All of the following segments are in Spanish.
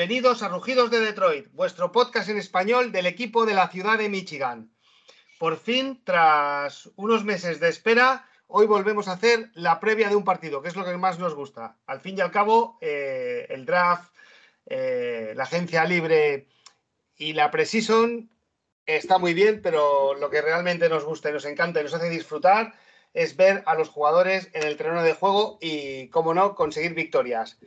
bienvenidos a Rugidos de Detroit, vuestro podcast en español del equipo de la ciudad de Michigan. Por fin, tras unos meses de espera, hoy volvemos a hacer la previa de un partido, que es lo que más nos gusta. Al fin y al cabo, eh, el draft, eh, la agencia libre y la preseason está muy bien, pero lo que realmente nos gusta y nos encanta y nos hace disfrutar es ver a los jugadores en el terreno de juego y, como no, conseguir victorias.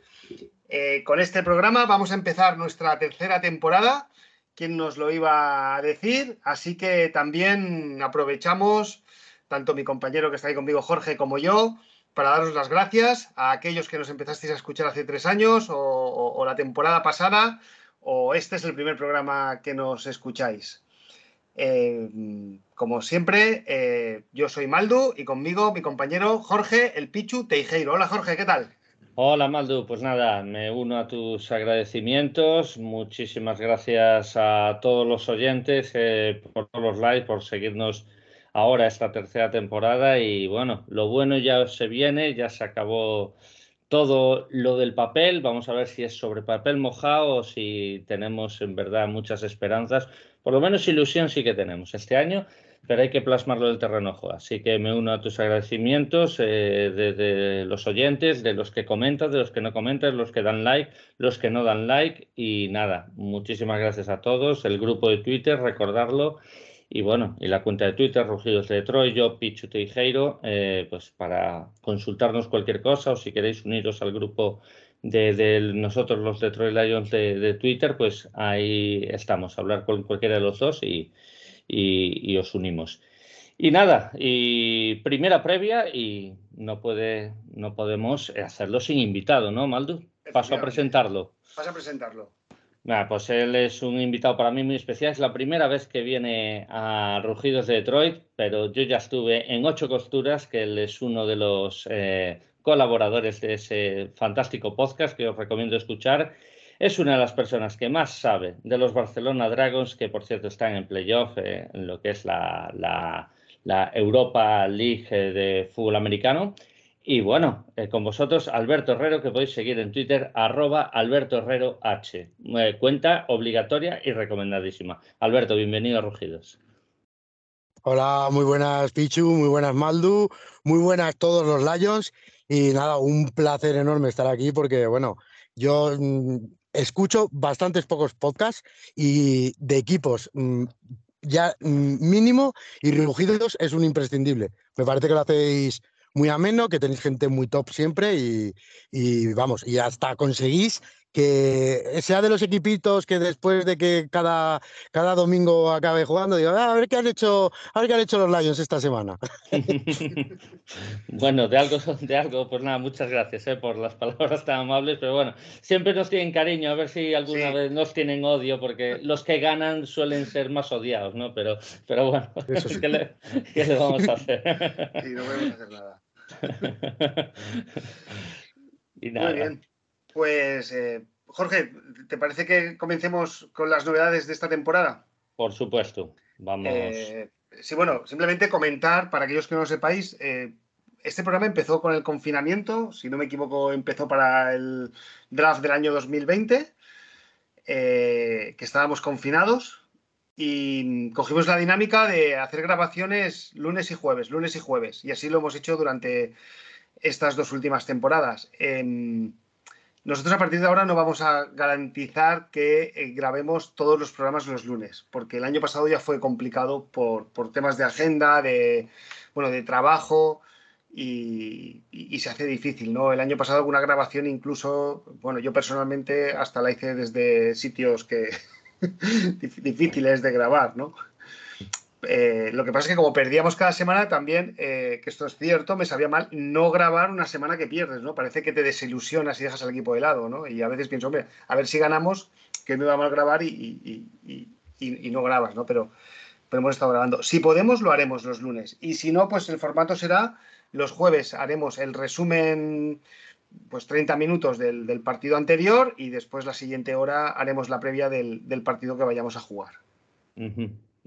Eh, con este programa vamos a empezar nuestra tercera temporada. ¿Quién nos lo iba a decir? Así que también aprovechamos, tanto mi compañero que está ahí conmigo, Jorge, como yo, para daros las gracias a aquellos que nos empezasteis a escuchar hace tres años o, la temporada pasada, o este es el primer programa que nos escucháis. Eh, como siempre, eh, yo soy Maldu y conmigo mi compañero Jorge El Pichu Teijeiro. Hola Jorge, ¿qué tal? Hola Maldu, pues nada, me uno a tus agradecimientos. Muchísimas gracias a todos los oyentes eh, por todos los likes, por seguirnos ahora esta tercera temporada. Y bueno, lo bueno ya se viene, ya se acabó todo lo del papel. Vamos a ver si es sobre papel mojado o si tenemos en verdad muchas esperanzas. Por lo menos ilusión sí que tenemos este año pero hay que plasmarlo del terreno de. Así que me uno a tus agradecimientos eh, de, los oyentes, de los que comentan, de los que no comentan, los que dan like, los que no dan like. Y nada, muchísimas gracias a todos. El grupo de Twitter, recordarlo. Y bueno, y la cuenta de Twitter, Rugidos de Detroit, yo, Pichu Teijeiro, eh, pues para consultarnos cualquier cosa o si queréis uniros al grupo de, nosotros, los Detroit Lions de, de Twitter, pues ahí estamos, hablar con cualquiera de los dos y y, os unimos. Y nada, y primera previa y no puede, no podemos hacerlo sin invitado, ¿no, Maldu? Paso a presentarlo. Paso a presentarlo. pues él es un invitado para mí muy especial. Es la primera vez que viene a Rugidos de Detroit, pero yo ya estuve en Ocho Costuras, que él es uno de los eh, colaboradores de ese fantástico podcast que os recomiendo escuchar es una de las personas que más sabe de los Barcelona Dragons, que por cierto están en playoff eh, en lo que es la, la, Europa League eh, de fútbol americano. Y bueno, eh, con vosotros Alberto Herrero, que podéis seguir en Twitter, arroba Alberto Herrero H. cuenta obligatoria y recomendadísima. Alberto, bienvenido a Rugidos. Hola, muy buenas Pichu, muy buenas Maldu, muy buenas todos los Lions. Y nada, un placer enorme estar aquí porque, bueno, yo mm, escucho bastantes pocos podcasts y de equipos mm, ya mm, mínimo y Rugidos es un imprescindible. Me parece que lo hacéis muy ameno, que tenéis gente muy top siempre y, y vamos, y hasta conseguís que sea de los equipitos que después de que cada, cada domingo acabe jugando, digo, ah, a ver qué han hecho, a ver qué han hecho los Lions esta semana. bueno, de algo, de algo, pues nada, muchas gracias eh, por las palabras tan amables, pero bueno, siempre nos tienen cariño, a ver si alguna vez nos tienen odio, porque los que ganan suelen ser más odiados, ¿no? Pero, pero bueno, ¿qué, le, ¿qué, le, vamos a hacer? sí, no podemos hacer nada. y nada. Muy bien. Pues, eh, Jorge, ¿te parece que comencemos con las novedades de esta temporada? Por supuesto, vamos. Eh, sí, bueno, simplemente comentar, para aquellos que no lo sepáis, eh, este programa empezó con el confinamiento, si no me equivoco, empezó para el draft del año 2020, que estábamos confinados y cogimos la dinámica de hacer grabaciones lunes y jueves, lunes y jueves, y así lo hemos hecho durante estas dos últimas temporadas. Nosotros a partir de ahora no vamos a garantizar que eh, grabemos todos los programas los lunes, porque el año pasado ya fue complicado por, temas de agenda, de, bueno, de trabajo y, se hace difícil, ¿no? El año pasado alguna grabación incluso, bueno, yo personalmente hasta la hice desde sitios que difíciles de grabar, ¿no? Eh, lo que pasa es que como perdíamos cada semana también, eh, que esto es cierto, me sabía mal no grabar una semana que pierdes, ¿no? Parece que te desilusionas y dejas al equipo de lado, ¿no? Y a veces pienso, hombre, a ver si ganamos, que me va mal grabar y, no grabas, ¿no? Pero, hemos estado grabando. Si podemos, lo haremos los lunes. Y si no, pues el formato será los jueves haremos el resumen, pues 30 minutos del, partido anterior y después la siguiente hora haremos la previa del, partido que vayamos a jugar.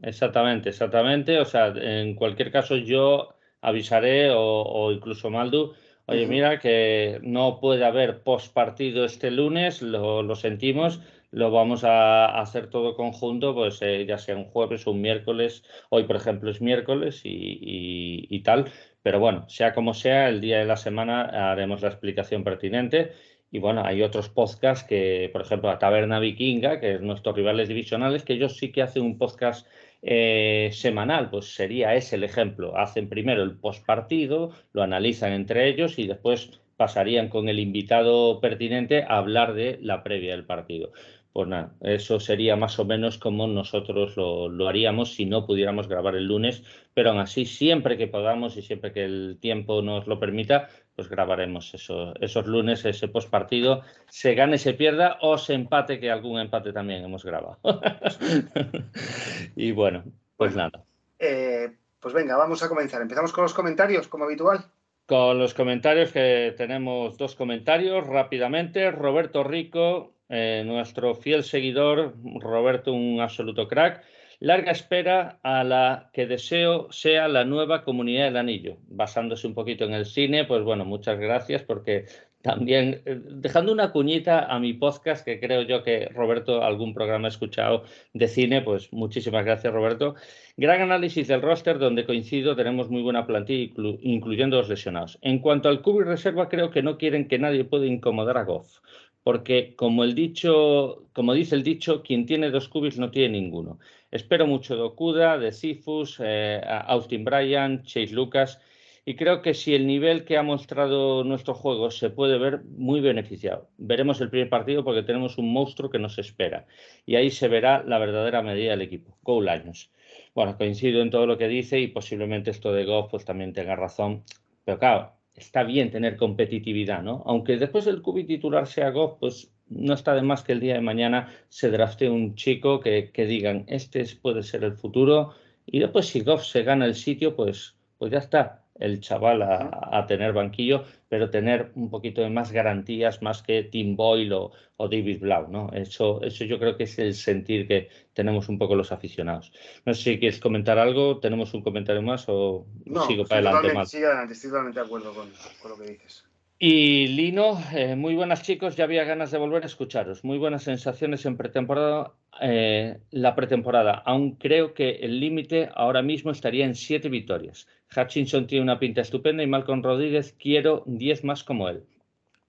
Exactamente, exactamente. O sea, en cualquier caso yo avisaré o, incluso Maldu, oye, mira que no puede haber post partido este lunes, lo, sentimos, lo vamos a hacer todo conjunto, pues eh, ya sea un jueves o un miércoles, hoy por ejemplo es miércoles y, tal, pero bueno, sea como sea, el día de la semana haremos la explicación pertinente. Y bueno, hay otros podcasts que, por ejemplo, la Taberna Vikinga, que es nuestros rivales divisionales, que ellos sí que hacen un podcast eh, semanal, pues sería ese el ejemplo. Hacen primero el postpartido, lo analizan entre ellos y después pasarían con el invitado pertinente a hablar de la previa del partido. Pues nada, eso sería más o menos como nosotros lo, haríamos si no pudiéramos grabar el lunes, pero aún así, siempre que podamos y siempre que el tiempo nos lo permita, pues grabaremos eso, esos lunes, ese postpartido, se gane, se pierda o se empate, que algún empate también hemos grabado. y bueno, pues nada. Eh, pues venga, vamos a comenzar. Empezamos con los comentarios, como habitual. Con los comentarios, que tenemos dos comentarios rápidamente. Roberto Rico, eh, nuestro fiel seguidor, Roberto, un absoluto crack Larga espera a la que deseo sea la nueva comunidad del anillo. Basándose un poquito en el cine, pues bueno, muchas gracias porque también eh, dejando una cuñita a mi podcast, que creo yo que Roberto algún programa ha escuchado de cine, pues muchísimas gracias Roberto. Gran análisis del roster donde coincido, tenemos muy buena plantilla, incluyendo los lesionados. En cuanto al cubo y reserva, creo que no quieren que nadie pueda incomodar a Goff porque como el dicho, como dice el dicho, quien tiene dos cubis no tiene ninguno. Espero mucho de Okuda, de Cifus, eh, Austin Bryan, Chase Lucas, y creo que si el nivel que ha mostrado nuestro juego se puede ver muy beneficiado. Veremos el primer partido porque tenemos un monstruo que nos espera, y ahí se verá la verdadera medida del equipo. Go Lions. Bueno, coincido en todo lo que dice y posiblemente esto de Goff pues también tenga razón, pero claro, está bien tener competitividad, ¿no? Aunque después del cubi titular sea Goff, pues no está de más que el día de mañana se drafte un chico que, que digan, este puede ser el futuro, y después si Goff se gana el sitio, pues, pues ya está el chaval a, tener banquillo, pero tener un poquito de más garantías más que Tim Boyle o, David Blau, ¿no? Eso, eso yo creo que es el sentir que tenemos un poco los aficionados. No sé si quieres comentar algo, tenemos un comentario más o sigo para adelante. Adelante, estoy totalmente de acuerdo con lo que dices. Y Lino, eh, muy buenas chicos, ya había ganas de volver a escucharos. Muy buenas sensaciones en pretemporada, eh, la pretemporada. Aún creo que el límite ahora mismo estaría en siete victorias. Hutchinson tiene una pinta estupenda y Malcolm Rodríguez quiero diez más como él.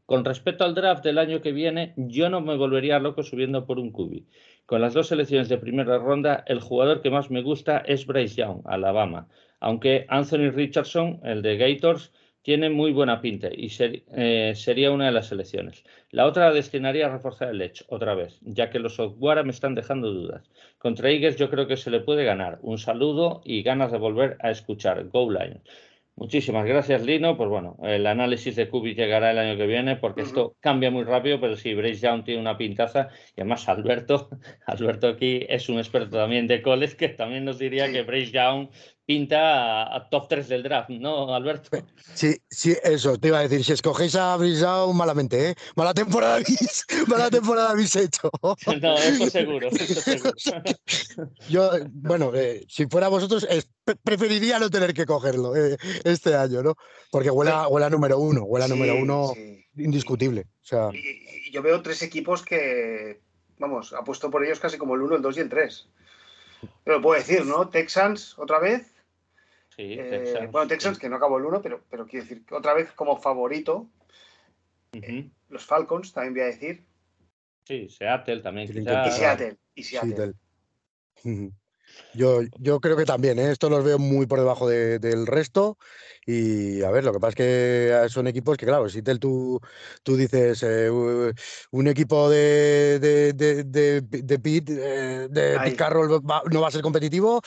Con respecto al draft del año que viene, yo no me volvería loco subiendo por un cubi. Con las dos selecciones de primera ronda, el jugador que más me gusta es Bryce Young, Alabama. Aunque Anthony Richardson, el de Gators, tiene muy buena pinta y eh, sería una de las selecciones. La otra la destinaría a reforzar el Edge otra vez, ya que los Software me están dejando dudas. Contra Eagles yo creo que se le puede ganar. Un saludo y ganas de volver a escuchar. Go Lions. Muchísimas gracias, Lino. Pues bueno, el análisis de Kubi llegará el año que viene porque esto cambia muy rápido, pero sí, Brace Young tiene una pintaza y además Alberto, Alberto aquí es un experto también de coles que también nos diría que Brace Young pinta a, top 3 del draft, ¿no, Alberto? Sí, sí, eso, te iba a decir, si escogéis a Young, malamente, ¿eh? Mala temporada habéis, mala temporada habéis hecho. No, eso seguro, eso seguro. Yo, bueno, eh, si fuera vosotros, preferiría no tener que cogerlo eh, este año, ¿no? Porque huele a, número uno, huele a número uno indiscutible. O sea... Y, yo veo tres equipos que, vamos, apuesto por ellos casi como el uno, el dos y el tres. Pero puedo decir, ¿no? Texans otra vez. Sí, eh, Texans, bueno, Texans que no acabó el uno, pero, pero quiero decir, otra vez como favorito. Eh, los Falcons también voy a decir. Sí, Seattle también. Y Seattle. Y Seattle. Yo, yo creo que también, ¿eh? esto los veo muy por debajo del resto. Y a ver, lo que pasa es que son equipos que, claro, si tú, tú dices eh, un equipo de, de, de, de, de Pete, eh, de Carroll no va a ser competitivo,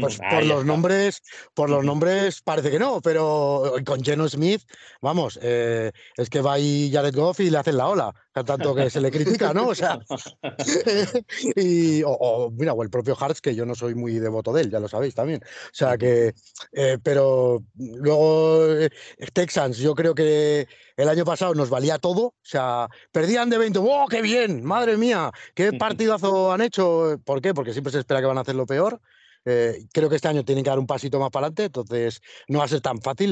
pues por los nombres, por los nombres parece que no, pero con Geno Smith, vamos, es que va ahí Jared Goff y le hacen la ola tanto que se le critica, ¿no? O sea, y, o, mira, o el propio Hartz, que yo no soy muy devoto de él, ya lo sabéis también. O sea que, eh, pero luego eh, Texans, yo creo que el año pasado nos valía todo, o sea, perdían de 20, ¡oh, qué bien! ¡Madre mía! ¿Qué partidazo han hecho? ¿Por qué? Porque siempre se espera que van a hacer lo peor. Eh, creo que este año tienen que dar un pasito más para adelante, entonces no va a ser tan fácil,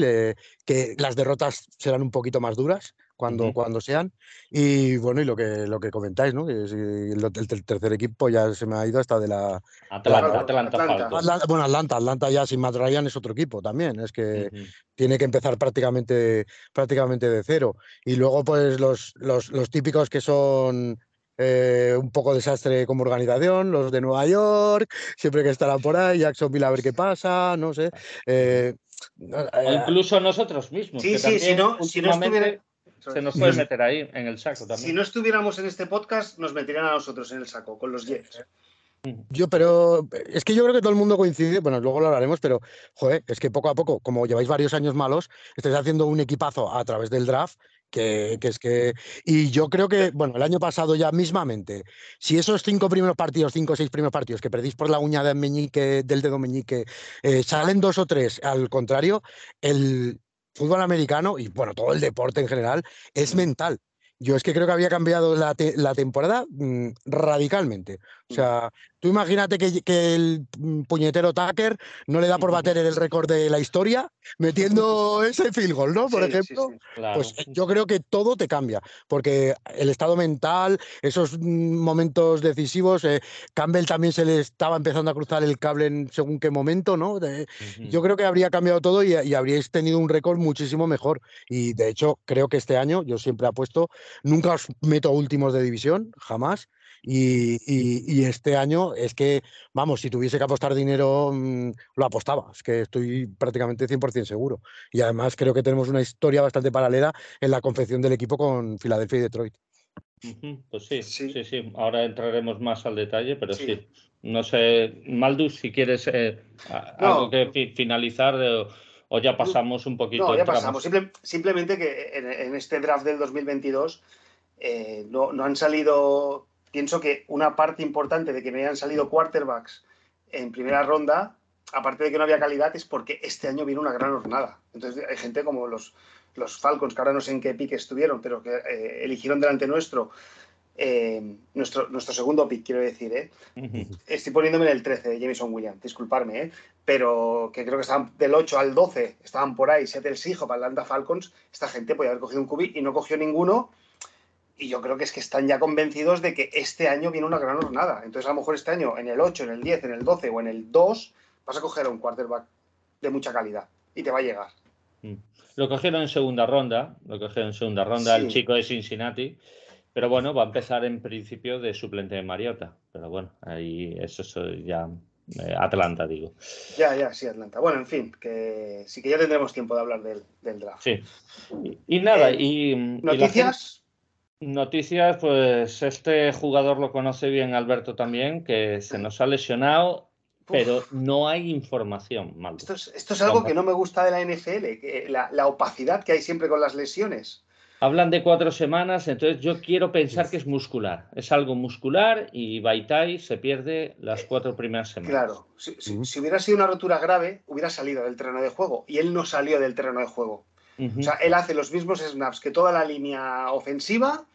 que las derrotas serán un poquito más duras cuando, cuando sean. Y bueno, y lo que, lo que comentáis, ¿no? Que el, tercer equipo ya se me ha ido hasta de la. Atlanta, Atlanta, bueno, Atlanta, Atlanta ya sin Matt Ryan es otro equipo también. Es que tiene que empezar prácticamente, prácticamente de cero. Y luego, pues, los, los, los típicos que son. Eh, un poco desastre como organización, los de Nueva York, siempre que estarán por ahí, Jacksonville a ver qué pasa, no sé. Eh, o eh, incluso nosotros mismos. Sí, sí, si no, si no estuviera, se nos puede meter ahí en el saco también. Si no estuviéramos en este podcast, nos meterían a nosotros en el saco, con los Jets. Yo, pero es que yo creo que todo el mundo coincide, bueno, luego lo hablaremos, pero joder, es que poco a poco, como lleváis varios años malos, estáis haciendo un equipazo a través del draft. Que, que, es que. Y yo creo que, bueno, el año pasado ya mismamente, si esos cinco primeros partidos, cinco o seis primeros partidos que perdís por la uña de meñique, del dedo meñique, eh, salen dos o tres, al contrario, el, fútbol americano y bueno, todo el deporte en general es mental. Yo es que creo que había cambiado la, la temporada mm, radicalmente. O sea, tú imagínate que, que, el puñetero Tucker no le da por bater el récord de la historia metiendo ese field goal, ¿no? Por ejemplo. Pues yo creo que todo te cambia, porque el estado mental, esos momentos decisivos, eh, Campbell también se le estaba empezando a cruzar el cable en según qué momento, ¿no? Yo creo que habría cambiado todo y, y habríais tenido un récord muchísimo mejor. Y de hecho, creo que este año, yo siempre apuesto, nunca os meto últimos de división, jamás y, este año es que, vamos, si tuviese que apostar dinero, mm, lo apostaba. Es que estoy prácticamente 100% seguro. Y además creo que tenemos una historia bastante paralela en la confección del equipo con Filadelfia y Detroit. Pues sí, sí, sí, Ahora entraremos más al detalle, pero sí. No sé, Maldus, si quieres eh, algo que finalizar o, ya pasamos un poquito. No, ya pasamos. simplemente que en, este draft del 2022 eh, no, no han salido pienso que una parte importante de que me hayan salido quarterbacks en primera ronda, aparte de que no había calidad, es porque este año viene una gran jornada. Entonces hay gente como los, los Falcons, que ahora no sé en qué pique estuvieron, pero que eh, eligieron delante nuestro, eh, nuestro, nuestro segundo pick, quiero decir, ¿eh? Estoy poniéndome en el 13 de Jameson Williams, disculparme, ¿eh? Pero que creo que estaban del 8 al 12, estaban por ahí, Seattle para Atlanta Falcons. Esta gente podía haber cogido un cubi y no cogió ninguno y yo creo que es que están ya convencidos de que este año viene una gran jornada. Entonces, a lo mejor este año, en el 8, en el 10, en el 12 o en el 2, vas a coger a un quarterback de mucha calidad y te va a llegar. Mm. Lo cogieron en segunda ronda, lo cogieron en segunda ronda el chico de Cincinnati, pero bueno, va a empezar en principio de suplente de Mariota. Pero bueno, ahí eso es ya eh, Atlanta, digo. Ya, ya, sí, Atlanta. Bueno, en fin, que sí que ya tendremos tiempo de hablar del, draft. Sí. Y, nada, eh, y. ¿Noticias? Noticias, pues este jugador lo conoce bien Alberto también, que se nos ha lesionado, pero no hay información. Esto, es, algo que no me gusta de la NFL, que la, opacidad que hay siempre con las lesiones. Hablan de cuatro semanas, entonces yo quiero pensar que es muscular. Es algo muscular y Baitai se pierde las eh, cuatro primeras semanas. Claro, si, si hubiera sido una rotura grave, hubiera salido del terreno de juego y él no salió del terreno de juego. O sea, él hace los mismos snaps que toda la línea ofensiva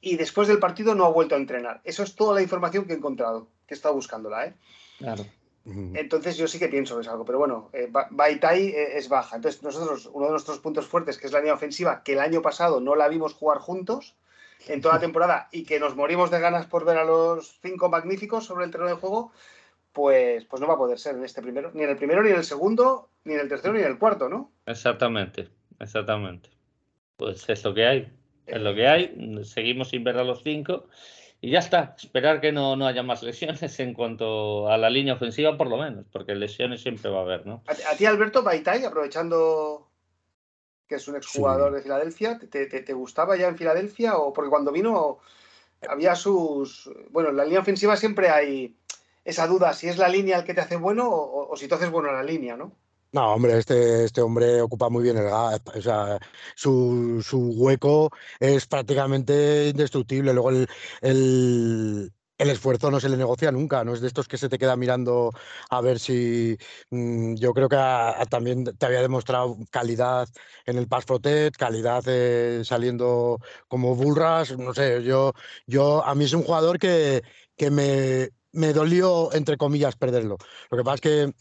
y después del partido no ha vuelto a entrenar. Eso es toda la información que he encontrado, que he estado buscándola, ¿eh? Claro. Entonces yo sí que pienso que es algo, pero bueno, eh, Baitai eh, es baja. Entonces nosotros, uno de nuestros puntos fuertes, que es la línea ofensiva, que el año pasado no la vimos jugar juntos en toda la temporada y que nos morimos de ganas por ver a los cinco magníficos sobre el terreno de juego, pues, pues no va a poder ser en este primero, ni en el primero, ni en el segundo, ni en el tercero, ni en el cuarto, ¿no? Exactamente. Exactamente. Pues es lo que hay. Es lo que hay. Seguimos sin ver a los cinco. Y ya está. Esperar que no, no haya más lesiones en cuanto a la línea ofensiva, por lo menos, porque lesiones siempre va a haber, ¿no? A, ti, Alberto Baitai, aprovechando que es un exjugador de Filadelfia, ¿te, te, gustaba ya en Filadelfia? O porque cuando vino había sus. Bueno, en la línea ofensiva siempre hay esa duda si es la línea el que te hace bueno o, o si tú haces bueno la línea, ¿no? No, hombre, este, este hombre ocupa muy bien el gas, o sea, su, su hueco es prácticamente indestructible. Luego el, el, el esfuerzo no se le negocia nunca, no es de estos que se te queda mirando a ver si mm, yo creo que también te había demostrado calidad en el Pass Protect, calidad eh, saliendo como Bullras, no sé, yo, yo a mí es un jugador que, que me, me dolió, entre comillas, perderlo. Lo que pasa es que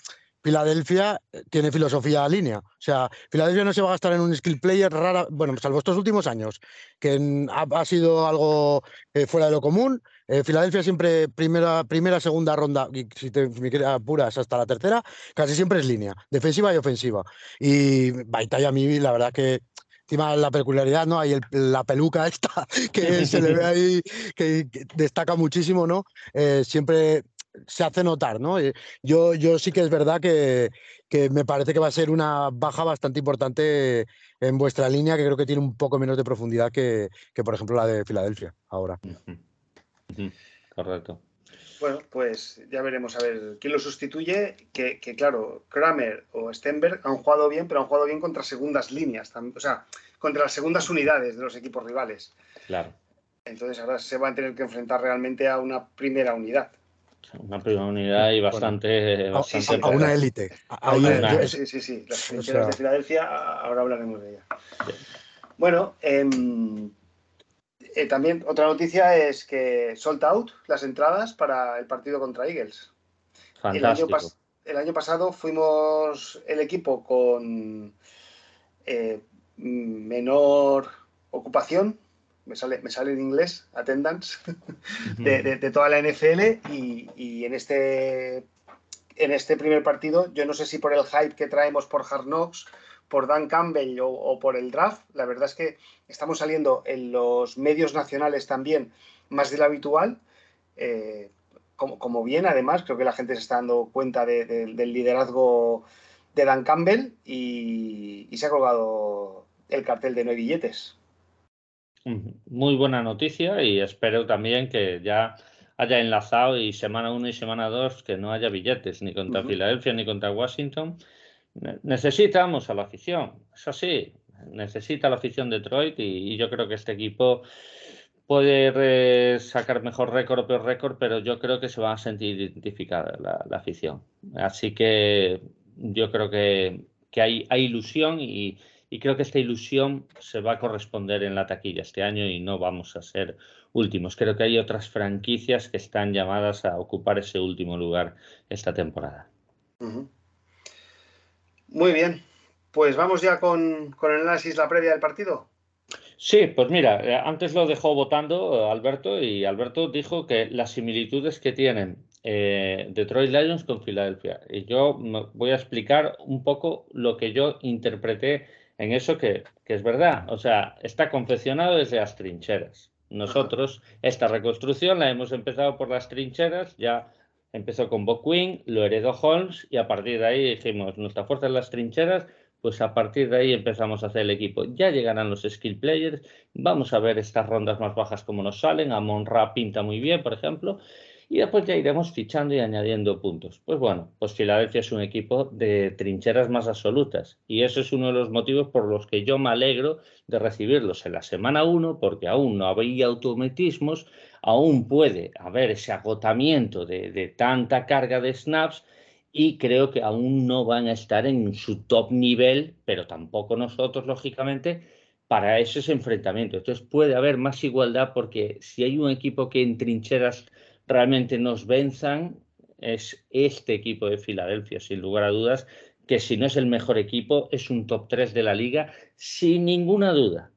Filadelfia eh, tiene filosofía línea. O sea, Filadelfia no se va a gastar en un skill player rara, bueno, salvo estos últimos años, que ha, sido algo eh, fuera de lo común. Eh, Filadelfia siempre primera, primera, segunda ronda, y si te apuras hasta la tercera, casi siempre es línea, defensiva y ofensiva. Y Baitaya a mí, la verdad que encima la peculiaridad, ¿no? Hay la peluca esta que se le ve ahí, que, destaca muchísimo, ¿no? siempre se hace notar, ¿no? Eh, yo, yo sí que es verdad que, me parece que va a ser una baja bastante importante en vuestra línea, que creo que tiene un poco menos de profundidad que, por ejemplo, la de Filadelfia ahora. Correcto. Bueno, pues ya veremos a ver quién lo sustituye. Que, claro, Kramer o Stenberg han jugado bien, pero han jugado bien contra segundas líneas, o sea, contra las segundas unidades de los equipos rivales. Claro. Entonces ahora se van a tener que enfrentar realmente a una primera unidad. Una primera unidad y bastante. a, una élite. Sí, sí, sí. Las trincheras de Filadelfia, ahora hablaremos de ella. Bueno, em, eh, también otra noticia es que sold out las entradas para el partido contra Eagles. Fantástico. El año, pasado fuimos el equipo con eh, menor ocupación me sale, me sale en inglés, attendance, de, toda la NFL y, en, este, en este primer partido, yo no sé si por el hype que traemos por Hard Knocks, por Dan Campbell o, por el draft, la verdad es que estamos saliendo en los medios nacionales también más de lo habitual. Eh, como, bien, además, creo que la gente se está dando cuenta del liderazgo de Dan Campbell y, y se ha colgado el cartel de no hay billetes. Muy buena noticia y espero también que ya haya enlazado y semana 1 y semana 2 que no haya billetes ni contra Filadelfia ni contra Washington. Necesitamos a la afición, eso sí, necesita la afición Detroit y, yo creo que este equipo puede sacar mejor récord o peor récord, pero yo creo que se va a sentir identificada la, afición. Así que yo creo que, hay, hay ilusión y, y creo que esta ilusión se va a corresponder en la taquilla este año y no vamos a ser últimos. Creo que hay otras franquicias que están llamadas a ocupar ese último lugar esta temporada. Muy bien, pues vamos ya con, el análisis, la previa del partido. Sí, pues mira, eh, antes lo dejó votando eh, Alberto y Alberto dijo que las similitudes que tienen eh, Detroit Lions con Filadelfia. Y yo voy a explicar un poco lo que yo interpreté en eso que, es verdad. O sea, está confeccionado desde las trincheras. Nosotros, esta reconstrucción la hemos empezado por las trincheras, ya empezó con Bob Quinn, lo heredó Holmes y a partir de ahí dijimos, nuestra fuerza en las trincheras, pues a partir de ahí empezamos a hacer el equipo. Ya llegarán los skill players, vamos a ver estas rondas más bajas como nos salen, a Monra pinta muy bien, por ejemplo, y después ya iremos fichando y añadiendo puntos. Pues bueno, pues Filadelfia es un equipo de trincheras más absolutas y eso es uno de los motivos por los que yo me alegro de recibirlos en la semana 1 porque aún no había automatismos, aún puede haber ese agotamiento de, de tanta carga de snaps y creo que aún no van a estar en su top nivel, pero tampoco nosotros, lógicamente, para esos enfrentamientos. Entonces puede haber más igualdad porque si hay un equipo que en trincheras realmente nos venzan es este equipo de Filadelfia, sin lugar a dudas, que si no es el mejor equipo, es un top 3 de la liga, sin ninguna duda.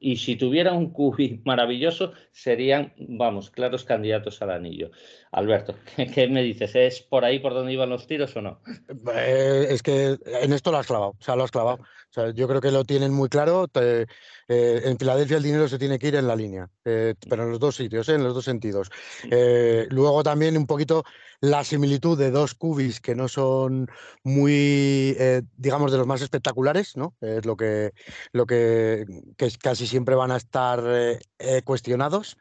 Y si tuviera un QB maravilloso, serían, vamos, claros candidatos al anillo. Alberto, ¿qué, me dices? ¿Es por ahí por donde iban los tiros o no? Eh, es que en esto lo has clavado, o sea, lo has clavado. O sea, yo creo que lo tienen muy claro. Eh, en Filadelfia el dinero se tiene que ir en la línea, eh, pero en los dos sitios, en los dos sentidos. luego también un poquito la similitud de dos cubis que no son muy, digamos, de los más espectaculares, ¿no? Es lo que, lo que, que casi siempre van a estar cuestionados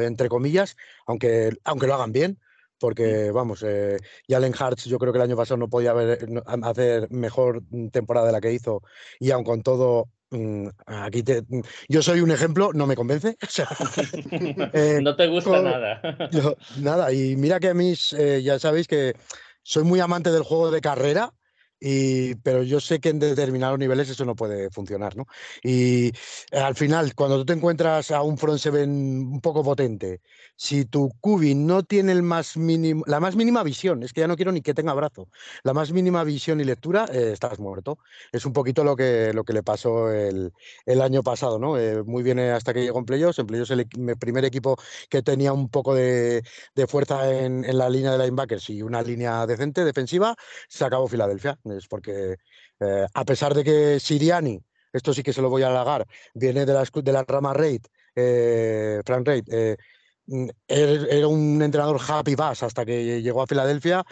entre comillas, aunque, aunque lo hagan bien, porque vamos, eh, Jalen Hartz yo creo que el año pasado no podía haber, hacer mejor temporada de la que hizo y aun con todo Mm, aquí te, mm, yo soy un ejemplo, no me convence. Eh, no te gusta nada. nada, y mira que a mí, eh, ya sabéis que soy muy amante del juego de carrera y, pero yo sé que en determinados niveles eso no puede funcionar, ¿no? Y eh, al final, cuando tú te encuentras a un front seven un poco potente, si tu cubi no tiene el más mínimo, la más mínima visión, es que ya no quiero ni que tenga brazo, la más mínima visión y lectura, eh, estás muerto. Es un poquito lo que, lo que le pasó el, el año pasado, ¿no? Eh, muy bien hasta que llegó en playoffs, en playoffs el, primer equipo que tenía un poco de, fuerza en la línea de linebackers y una línea decente defensiva, se acabó Filadelfia porque eh, a pesar de que Siriani, esto sí que se lo voy a halagar, viene de la, de la rama Raid, eh, Frank Raid, eh, mm, era un entrenador happy bass hasta que llegó a Filadelfia,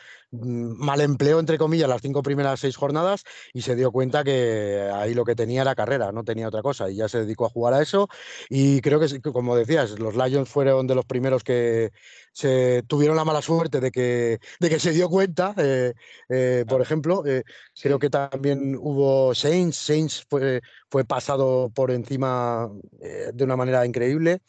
mal empleó entre comillas las cinco primeras seis jornadas y se dio cuenta que ahí lo que tenía era carrera, no tenía otra cosa y ya se dedicó a jugar a eso. Y creo que como decías, los Lions fueron de los primeros que se tuvieron la mala suerte de que, de que se dio cuenta, eh, eh, por ejemplo, eh, creo que también hubo Saints, Saints fue, fue pasado por encima de una manera increíble.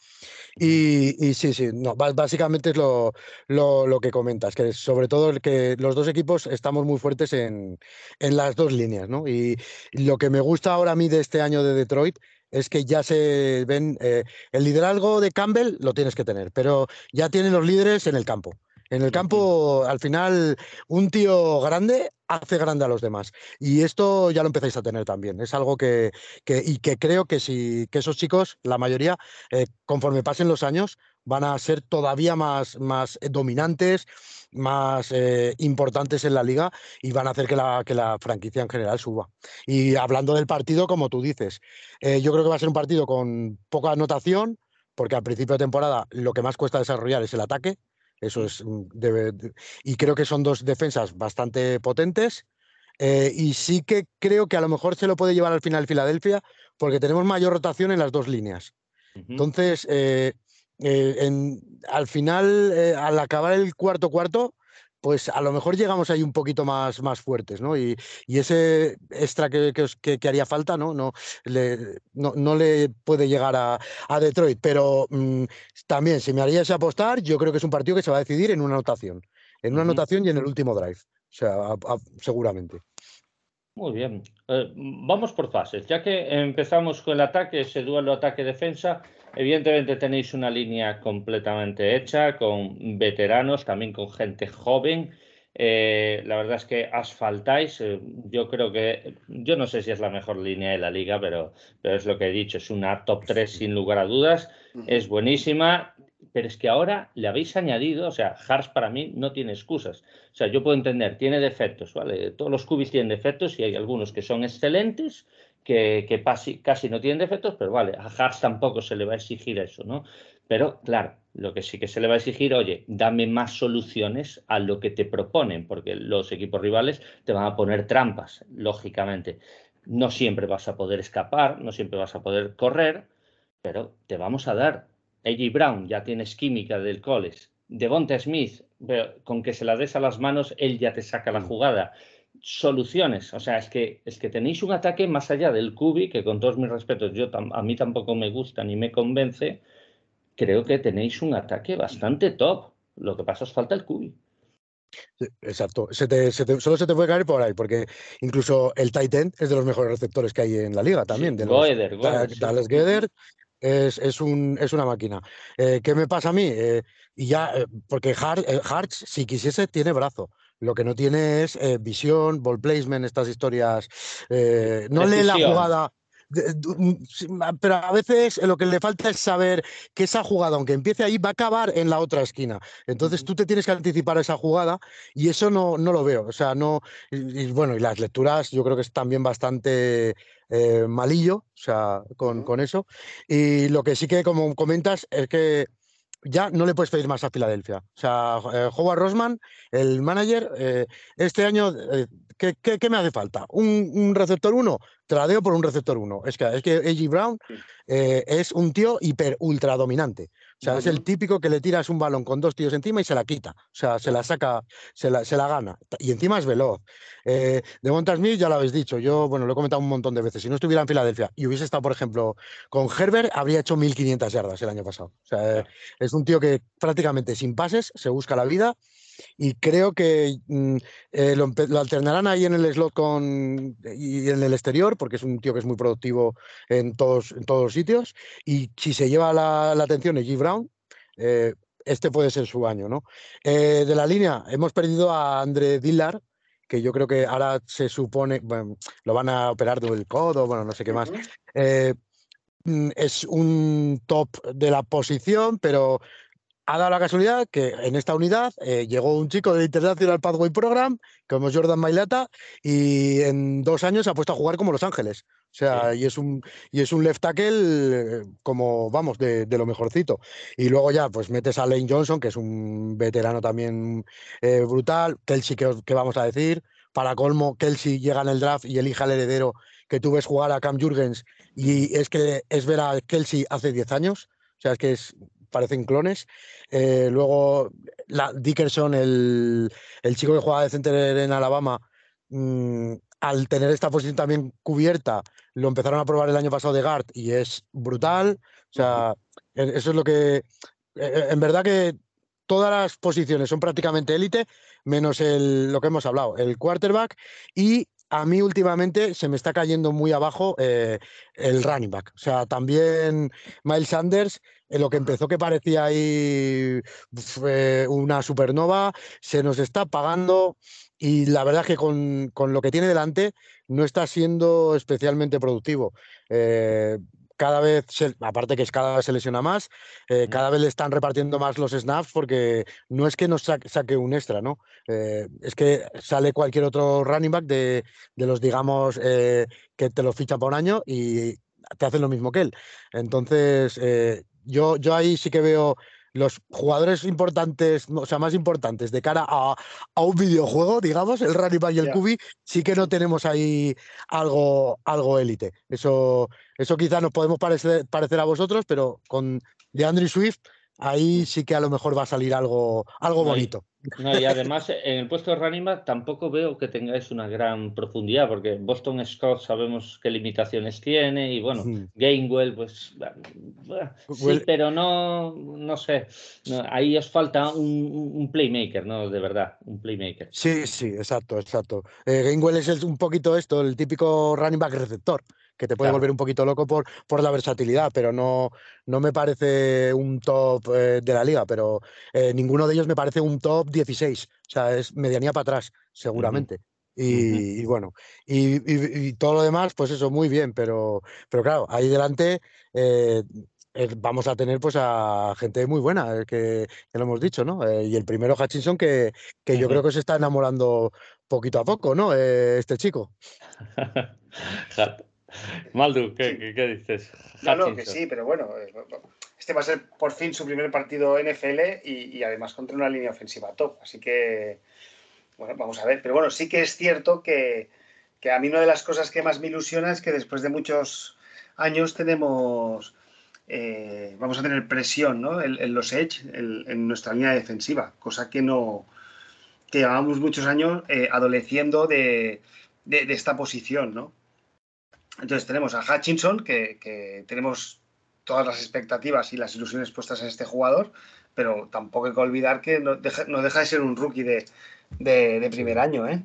Y, sí, sí, no, básicamente es lo, lo, que comentas, que sobre todo que los dos equipos estamos muy fuertes en, en las dos líneas, ¿no? Y lo que me gusta ahora a mí de este año de Detroit es que ya se ven, eh, el liderazgo de Campbell lo tienes que tener, pero ya tienen los líderes en el campo. En el campo, al final, un tío grande hace grande a los demás. Y esto ya lo empezáis a tener también. Es algo que, y que creo que, si, que esos chicos, la mayoría, eh, conforme pasen los años, van a ser todavía más, más dominantes, más eh, importantes en la liga y van a hacer que la, que la franquicia en general suba. Y hablando del partido, como tú dices, eh, yo creo que va a ser un partido con poca anotación, porque al principio de temporada lo que más cuesta desarrollar es el ataque. Eso es. Mm, y creo que son dos defensas bastante potentes. Eh, y sí que creo que a lo mejor se lo puede llevar al final Filadelfia, porque tenemos mayor rotación en las dos líneas. Entonces, eh, al final, eh, al acabar el cuarto cuarto, pues a lo mejor llegamos ahí un poquito más, más fuertes, ¿no? Y, ese extra que, que, haría falta, ¿no? No le, no, le puede llegar a, Detroit, pero mm, también, si me harías apostar, yo creo que es un partido que se va a decidir en una anotación, en una anotación y en el último drive, o sea, seguramente. Muy bien. Eh, vamos por fases. Ya que empezamos con el ataque, ese duelo ataque-defensa, evidentemente tenéis una línea completamente hecha, con veteranos, también con gente joven. Eh, la verdad es que asfaltáis. Eh, yo creo que, yo no sé si es la mejor línea de la liga, pero, pero es lo que he dicho, es una top 3 sin lugar a dudas. Es buenísima pero es que ahora le habéis añadido, o sea, Hars para mí no tiene excusas. O sea, yo puedo entender, tiene defectos, ¿vale? Todos los cubis tienen defectos y hay algunos que son excelentes, que, casi, no tienen defectos, pero vale, a Hars tampoco se le va a exigir eso, ¿no? Pero claro, lo que sí que se le va a exigir, oye, dame más soluciones a lo que te proponen, porque los equipos rivales te van a poner trampas, lógicamente. No siempre vas a poder escapar, no siempre vas a poder correr, pero te vamos a dar AJ Brown, ya tienes química del college. Devonta Smith, con que se la des a las manos, él ya te saca la mm. jugada. Soluciones, o sea, es que, es que tenéis un ataque más allá del cubi, que con todos mis respetos, yo a mí tampoco me gusta ni me convence. Creo que tenéis un ataque bastante top. Lo que pasa es falta el cubi. exacto. solo se te puede caer por ahí, porque incluso el Titan es de los mejores receptores que hay en la liga también. de Goeder, Dallas Goeder, es, es, un, es una máquina. Eh, ¿Qué me pasa a mí? Eh, y ya, eh, porque Hart, si quisiese, tiene brazo. Lo que no tiene es visión, ball placement, estas historias. no lee la jugada. Mm, pero a veces lo que le falta es saber que esa jugada, aunque empiece ahí, va a acabar en la otra esquina. Entonces tú te tienes que anticipar a esa jugada y eso no, no lo veo. O sea, no. Y, bueno, y las lecturas yo creo que es también bastante eh, malillo, o sea, con, con, eso. Y lo que sí que, como comentas, es que ya no le puedes pedir más a Filadelfia. O sea, eh, Howard Rosman, el manager, eh, este año, eh, ¿qué, ¿qué, me hace falta? ¿Un, un receptor 1? Tradeo por un receptor 1. Es que, es que A.G. Brown es un tío hiper ultra dominante. O sea, es el típico que le tiras un balón con dos tíos encima y se la quita. O sea, se la saca, se la, se la gana. Y encima es veloz. Eh, de Montasmith ya lo habéis dicho. Yo, bueno, lo he comentado un montón de veces. Si no estuviera en Filadelfia y hubiese estado, por ejemplo, con Herbert, habría hecho 1.500 yardas el año pasado. O sea, es un tío que prácticamente sin pases se busca la vida y creo que mm, eh, lo, alternarán ahí en el slot con, y en el exterior, porque es un tío que es muy productivo en todos, en todos los sitios. Y si se lleva la, atención G. Brown, eh, este puede ser su año. ¿no? Eh, de la línea, hemos perdido a André Dillard, que yo creo que ahora se supone, bueno, lo van a operar del codo, bueno, no sé qué más. Mm, es un top de la posición, pero ha dado la casualidad que en esta unidad eh, llegó un chico del International Pathway Program, como Jordan Mailata, y en dos años se ha puesto a jugar como Los Ángeles. O sea, y, es un, y es un left tackle eh, como, vamos, de, lo mejorcito. Y luego ya, pues metes a Lane Johnson, que es un veterano también eh, brutal. Kelsey, que, vamos a decir. Para colmo, Kelsey llega en el draft y elige al heredero que tú ves jugar a Cam Jurgens y es que es ver a Kelsey hace 10 años. O sea, es que es parecen clones. Eh, luego, la, Dickerson, el, chico que juega de center en Alabama, mm, al tener esta posición también cubierta, lo empezaron a probar el año pasado de guard y es brutal. O sea, eso es lo que. E, e, en verdad que todas las posiciones son prácticamente élite, menos el, lo que hemos hablado, el quarterback. Y a mí últimamente se me está cayendo muy abajo eh, el running back. O sea, también Miles Sanders en lo que empezó que parecía ahí una supernova, se nos está pagando y la verdad es que con, lo que tiene delante no está siendo especialmente productivo. Eh, cada vez, aparte que es cada vez se lesiona más, eh, cada vez le están repartiendo más los snaps porque no es que nos saque, un extra, ¿no? Eh, es que sale cualquier otro running back de, de los, digamos, que te lo ficha por un año y te hacen lo mismo que él. Entonces, yo, yo ahí sí que veo los jugadores importantes, o sea, más importantes de cara a, un videojuego, digamos, el Rally y el Kubi, sí que no tenemos ahí algo, algo élite. Eso, eso quizá nos podemos parecer, parecer a vosotros, pero con DeAndre Swift ahí sí que a lo mejor va a salir algo, algo bonito. No, y además en el puesto de running tampoco veo que tengáis una gran profundidad, porque Boston Scott sabemos qué limitaciones tiene y bueno, Gainwell, pues sí, pero no, no sé, ahí os falta un, playmaker, ¿no? De verdad, un playmaker. Sí, sí, exacto, exacto. Eh, Gainwell es un poquito esto, el típico running back receptor que te puede volver un poquito loco por, por la versatilidad, pero no, no me parece un top eh, de la liga, pero eh, ninguno de ellos me parece un top 16, o sea, es medianía para atrás, seguramente. y, bueno, y, todo lo demás, pues eso, muy bien, pero, pero claro, ahí delante eh, vamos a tener pues a gente muy buena, que, lo hemos dicho, ¿no? y el primero Hutchinson que, que yo creo que se está enamorando poquito a poco, ¿no? este chico. Maldu, ¿qué, ¿qué, dices? No, que sí, pero bueno, eh, este va a ser por fin su primer partido NFL y, además contra una línea ofensiva top. Así que, bueno, vamos a ver. Pero bueno, sí que es cierto que, a mí una de las cosas que más me ilusiona es que después de muchos años tenemos, eh, vamos a tener presión ¿no? en, los edge, en, nuestra línea defensiva, cosa que no, que llevábamos muchos años eh, adoleciendo de, de, de esta posición, ¿no? Entonces tenemos a Hutchinson, que, tenemos todas las expectativas y las ilusiones puestas en este jugador, pero tampoco hay que olvidar que no deja, de ser un rookie de, primer año. ¿eh?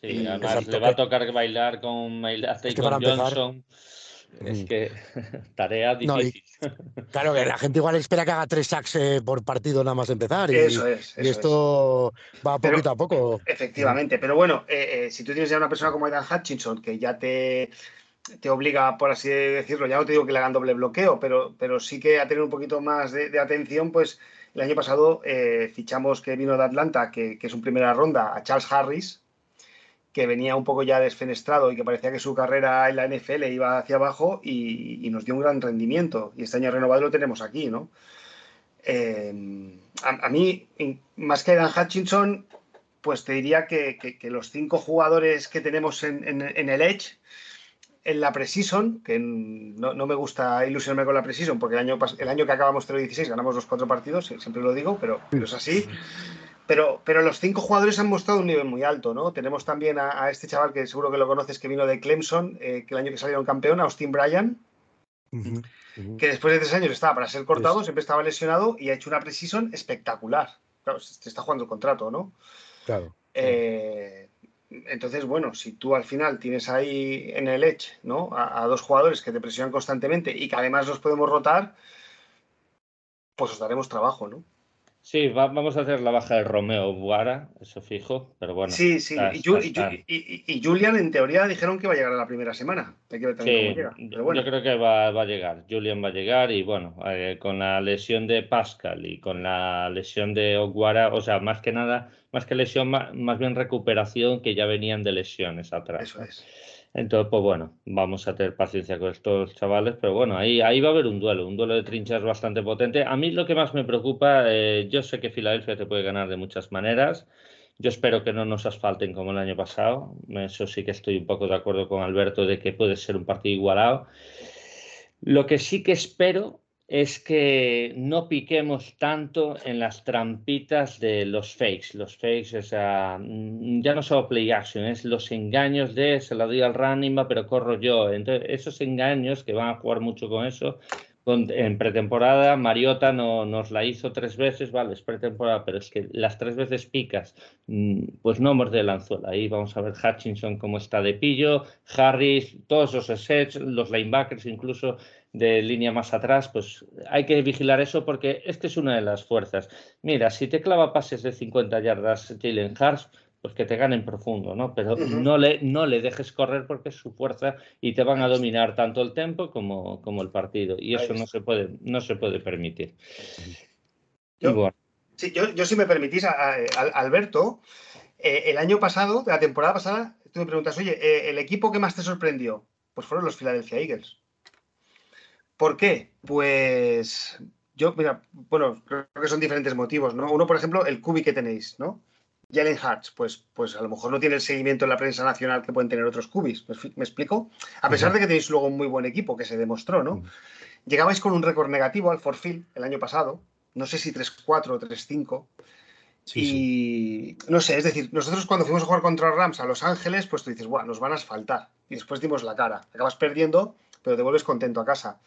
Sí, además le va a tocar bailar con Mailate y con Johnson. Es mm. que tarea difícil. claro, que la gente igual espera que haga tres sacks eh, por partido nada más empezar. Y, eso es. y esto va poquito a poco. Efectivamente, pero bueno, eh, eh, si tú tienes ya una persona como Aidan Hutchinson que ya te, te obliga, por así decirlo, ya no te digo que le hagan doble bloqueo, pero, pero sí que a tener un poquito más de, atención, pues el año pasado fichamos que vino de Atlanta, que, que es un primera ronda, a Charles Harris, que venía un poco ya desfenestrado y que parecía que su carrera en la NFL iba hacia abajo y, nos dio un gran rendimiento. Y este año renovado lo tenemos aquí, ¿no? Eh, a, mí, más que Dan Hutchinson, pues te diría que, los cinco jugadores que tenemos en, el Edge, en la preseason, que no, me gusta ilusionarme con la preseason, porque el año, el año que acabamos 0-16 ganamos los cuatro partidos, siempre lo digo, pero, pero es así. Pero, pero los cinco jugadores han mostrado un nivel muy alto, ¿no? Tenemos también a, este chaval que seguro que lo conoces, que vino de Clemson, eh, que el año que salieron campeón, Austin Bryan, que después de tres años estaba para ser cortado, siempre estaba lesionado y ha hecho una preseason espectacular. Claro, se está jugando el contrato, ¿no? Claro. Eh, entonces, bueno, si tú al final tienes ahí en el Edge, ¿no? A, dos jugadores que te presionan constantemente y que además los podemos rotar, pues os daremos trabajo, ¿no? Sí, vamos a hacer la baja de Romeo Buara, eso fijo, pero bueno. Sí, sí. y, Julian, en teoría, dijeron que va a llegar a la primera semana. Hay que ver también cómo llega. Yo creo que va, a llegar. Julian va a llegar y bueno, eh, con la lesión de Pascal y con la lesión de Oguara, o sea, más que nada, más que lesión, más, bien recuperación que ya venían de lesiones atrás. Eso es. Entonces, pues bueno, vamos a tener paciencia con estos chavales, pero bueno, ahí, ahí va a haber un duelo, un duelo de trinchas bastante potente. A mí lo que más me preocupa, eh, yo sé que Filadelfia te puede ganar de muchas maneras. Yo espero que no nos asfalten como el año pasado. Eso sí que estoy un poco de acuerdo con Alberto de que puede ser un partido igualado. Lo que sí que espero es que no piquemos tanto en las trampitas de los fakes. Los fakes, mm, ya no solo play action, es los engaños de se la doy al running, pero corro yo. Entonces, esos engaños que van a jugar mucho con eso. en pretemporada, Mariota no, nos la hizo tres veces, vale, es pretemporada, pero es que las tres veces picas, mm, pues no muerde el anzuelo. Ahí vamos a ver Hutchinson cómo está de pillo, Harris, todos esos sets, los linebackers incluso de línea más atrás, pues hay que vigilar eso porque es que es una de las fuerzas. Mira, si te clava pases de 50 yardas Jalen Hurts, pues que te ganen profundo, ¿no? Pero no, le, no le dejes correr porque es su fuerza y te van a dominar tanto el tiempo como, como el partido. Y eso no se puede, no se puede permitir. Yo, sí, yo, si me permitís, Alberto, eh, el año pasado, la temporada pasada, tú me preguntas, oye, eh, ¿el equipo que más te sorprendió? Pues fueron los Philadelphia Eagles. ¿Por qué? Pues yo, mira, bueno, creo que son diferentes motivos, ¿no? Uno, por ejemplo, el cubi que tenéis, ¿no? Jalen Hurts, pues, pues a lo mejor no tiene el seguimiento en la prensa nacional que pueden tener otros cubis. ¿Me, explico? A pesar de que tenéis luego un muy buen equipo que se demostró, ¿no? Llegabais con un récord negativo al Forfield el año pasado, no sé si 3-4 o 3-5. y no sé, es decir, nosotros cuando fuimos a jugar contra Rams a Los Ángeles, pues tú dices, bueno, nos van a asfaltar. Y después dimos la cara. Acabas perdiendo, pero te vuelves contento a casa.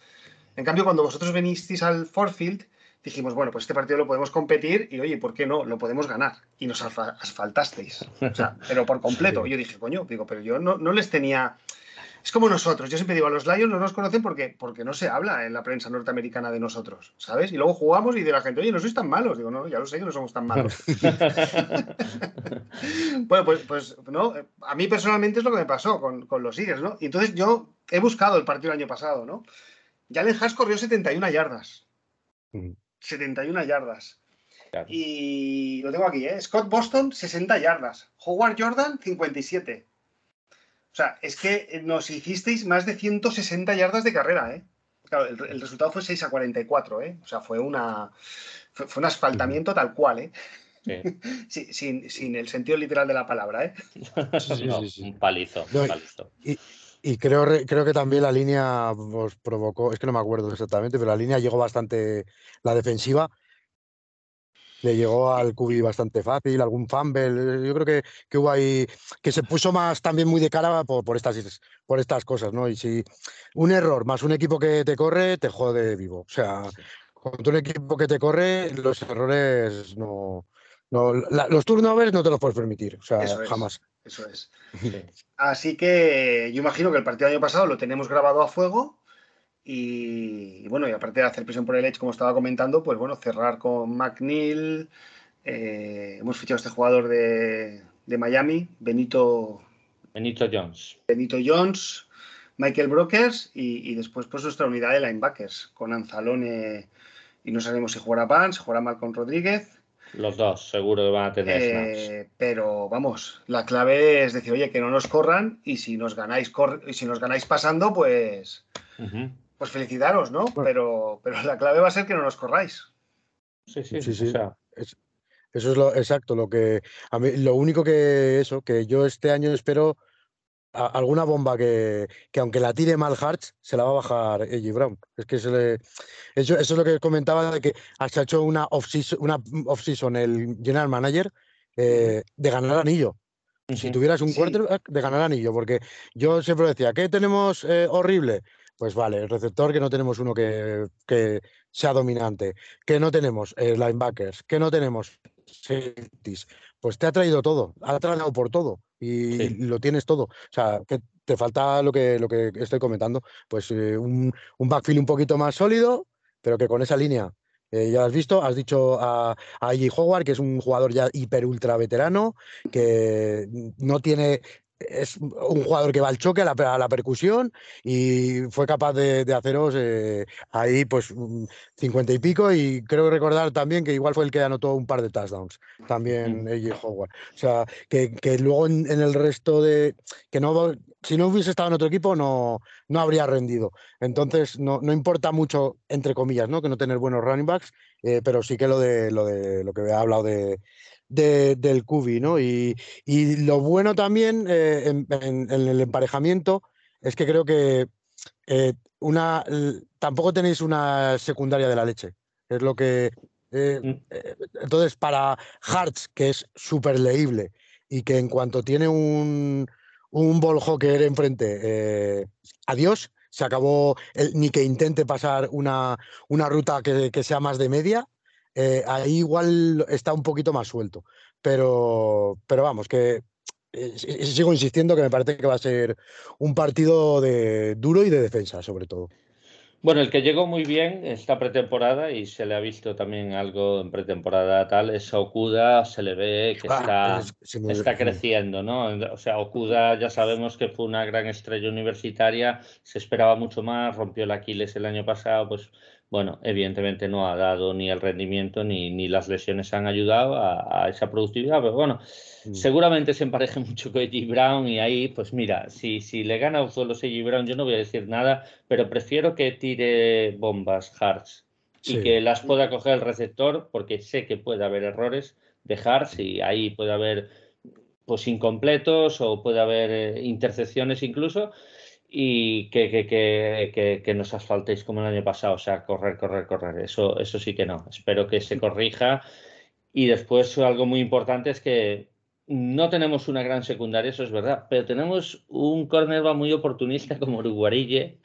En cambio, cuando vosotros venisteis al Forfield, dijimos, bueno, pues este partido lo podemos competir y, oye, ¿por qué no? Lo podemos ganar. Y nos asfaltasteis. O sea, pero por completo. Yo dije, coño, digo, pero yo no, les tenía... Es como nosotros. Yo siempre digo, a los Lions no nos conocen porque, porque no se habla en la prensa norteamericana de nosotros, ¿sabes? Y luego jugamos y de la gente, oye, no sois tan malos. Digo, no, ya lo sé que no somos tan malos. bueno, pues, pues, no, a mí personalmente es lo que me pasó con, con los Eagles, ¿no? Y entonces yo he buscado el partido el año pasado, ¿no? Jalen Haas corrió 71 yardas. 71 yardas. Y lo tengo aquí, ¿eh? Scott Boston, 60 yardas. Howard Jordan, 57. O sea, es que nos hicisteis más de 160 yardas de carrera, ¿eh? Claro, el, resultado fue 6 a 44, ¿eh? O sea, fue una fue, un asfaltamiento tal cual, ¿eh? Sí. sin, el sentido literal de la palabra, ¿eh? un palizo. Un palizo. Y creo, creo que también la línea os provocó, es que no me acuerdo exactamente, pero la línea llegó bastante, la defensiva le llegó al Cubi bastante fácil, algún fumble. Yo creo que, que, hubo ahí, que se puso más también muy de cara por, estas, por estas cosas, ¿no? Y si un error más un equipo que te corre, te jode vivo. O sea, con un equipo que te corre, los errores no. No los turnovers no te los puedes permitir, o sea, jamás. Eso es. Así que yo imagino que el partido del año pasado lo tenemos grabado a fuego. Y, bueno, y aparte de hacer presión por el Edge, como estaba comentando, pues bueno, cerrar con McNeil. Eh, hemos fichado a este jugador de, Miami, Benito. Benito Jones. Benito Jones, Michael Brokers y, después pues nuestra unidad de linebackers con Anzalone y no sabemos si jugará Pan, si jugará Malcolm Rodríguez los dos, seguro que van a tener eh, Pero vamos, la clave es decir, oye, que no nos corran y si nos ganáis y si nos ganáis pasando, pues, pues felicitaros, ¿no? Pero, pero la clave va a ser que no nos corráis. Sí, sí, sí. sí. eso es lo exacto, lo que a mí, lo único que eso, que yo este año espero alguna bomba que, que, aunque la tire mal Hartz, se la va a bajar Eddie Brown. Es que se le, eso, eso, es lo que comentaba de que ha hecho una off-season una off el general manager eh, de ganar anillo. Si tuvieras un quarterback, de ganar anillo, porque yo siempre decía, ¿qué tenemos eh, horrible? Pues vale, el receptor que no tenemos uno que, que sea dominante, que no tenemos eh, linebackers, que no tenemos safeties, pues te ha traído todo, ha traído por todo y lo tienes todo. O sea, que te falta lo que, lo que estoy comentando, pues eh, un, un, backfield un poquito más sólido, pero que con esa línea. Eh, ya has visto, has dicho a, a Howard, que es un jugador ya hiper ultra veterano, que no tiene es un jugador que va al choque, a la, percusión y fue capaz de, haceros eh, ahí pues cincuenta y pico y creo recordar también que igual fue el que anotó un par de touchdowns, también AJ Howard. O sea, que, luego en, el resto de... que no si no hubiese estado en otro equipo no, no habría rendido. Entonces no, no importa mucho, entre comillas, ¿no? que no tener buenos running backs, eh, pero sí que lo de lo de lo que he hablado de del Cubi, ¿no? Y, lo bueno también eh, en, el emparejamiento es que creo que eh, una, tampoco tenéis una secundaria de la leche. Es lo que. Eh, mm. entonces, para Hearts, que es súper leíble y que en cuanto tiene un, un ball hawker enfrente, adiós, se acabó ni que intente pasar una, una ruta que, que, sea más de media. Eh, ahí igual está un poquito más suelto. Pero, pero vamos, que eh, sigo insistiendo que me parece que va a ser un partido de duro y de defensa, sobre todo. Bueno, el que llegó muy bien esta pretemporada y se le ha visto también algo en pretemporada tal es Okuda, se le ve que ah, está, está creciendo, ¿no? O sea, Okuda ya sabemos que fue una gran estrella universitaria, se esperaba mucho más, rompió el Aquiles el año pasado, pues bueno, evidentemente no ha dado ni el rendimiento ni, ni las lesiones han ayudado a, esa productividad, pero bueno, mm. seguramente se empareje mucho con Eddie Brown y ahí, pues mira, si, si le gana solo Eddie Brown, yo no voy a decir nada, pero prefiero que tire bombas Hearts y que las pueda coger el receptor, porque sé que puede haber errores de Hearts y ahí puede haber pues incompletos o puede haber eh, intercepciones incluso y que, que, que, que, nos asfaltéis como el año pasado, o sea, correr, correr, correr. Eso, eso sí que no. Espero que se corrija. Y después algo muy importante es que no tenemos una gran secundaria, eso es verdad, pero tenemos un cornerback muy oportunista como Uruguarille,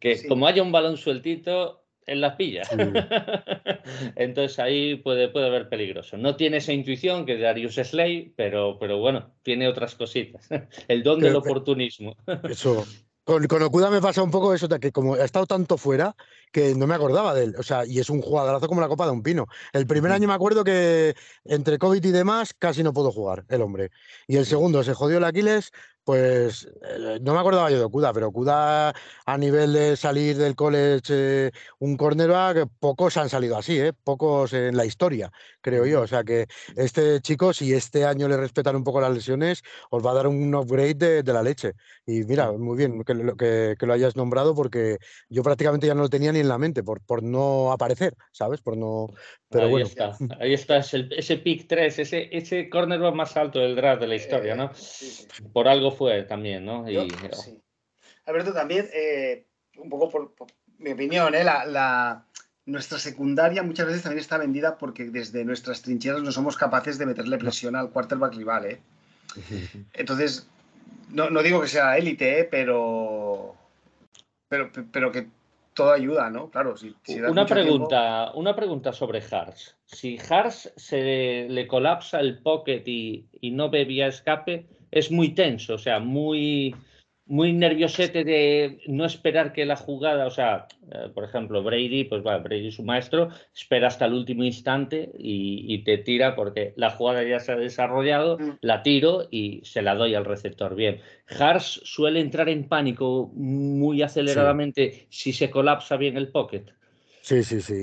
que como haya un balón sueltito, en las pilla. Entonces ahí puede, puede haber peligroso. No tiene esa intuición que Darius Slay, pero, pero bueno, tiene otras cositas. El don del oportunismo. Eso, con, con, Okuda me pasa un poco eso, que como ha estado tanto fuera, que no me acordaba de él. O sea, y es un jugadorazo como la copa de un pino. El primer año me acuerdo que entre COVID y demás casi no pudo jugar el hombre. Y el segundo se jodió el Aquiles, pues eh, no me acordaba yo de Okuda, pero Okuda a nivel de salir del college eh, un cornerback, pocos han salido así, ¿eh? pocos en la historia, creo yo. O sea que este chico, si este año le respetan un poco las lesiones, os va a dar un upgrade de, la leche. Y mira, muy bien que, que, que, lo hayas nombrado porque yo prácticamente ya no lo tenía ni en la mente por, por no aparecer, ¿sabes? Por no. Pero ahí bueno. está, ahí está ese pick 3, ese, ese cornerback más alto del draft de la historia, ¿no? Por algo fue también, ¿no? Y, Alberto, también, eh, un poco por, mi opinión, ¿eh? la, nuestra secundaria muchas veces también está vendida porque desde nuestras trincheras no somos capaces de meterle presión al quarterback rival. ¿eh? Entonces, no, no, digo que sea élite, ¿eh? pero, pero, pero que todo ayuda, ¿no? Claro, si, una pregunta, una pregunta sobre Hars. Si Hars se le colapsa el pocket y, y no ve vía escape, es muy tenso, o sea, muy, muy nerviosete de no esperar que la jugada, o sea, eh, por ejemplo, Brady, pues va, Brady su maestro, espera hasta el último instante y, te tira porque la jugada ya se ha desarrollado, mm. la tiro y se la doy al receptor. Bien, Hars suele entrar en pánico muy aceleradamente si se colapsa bien el pocket. Sí, sí, sí.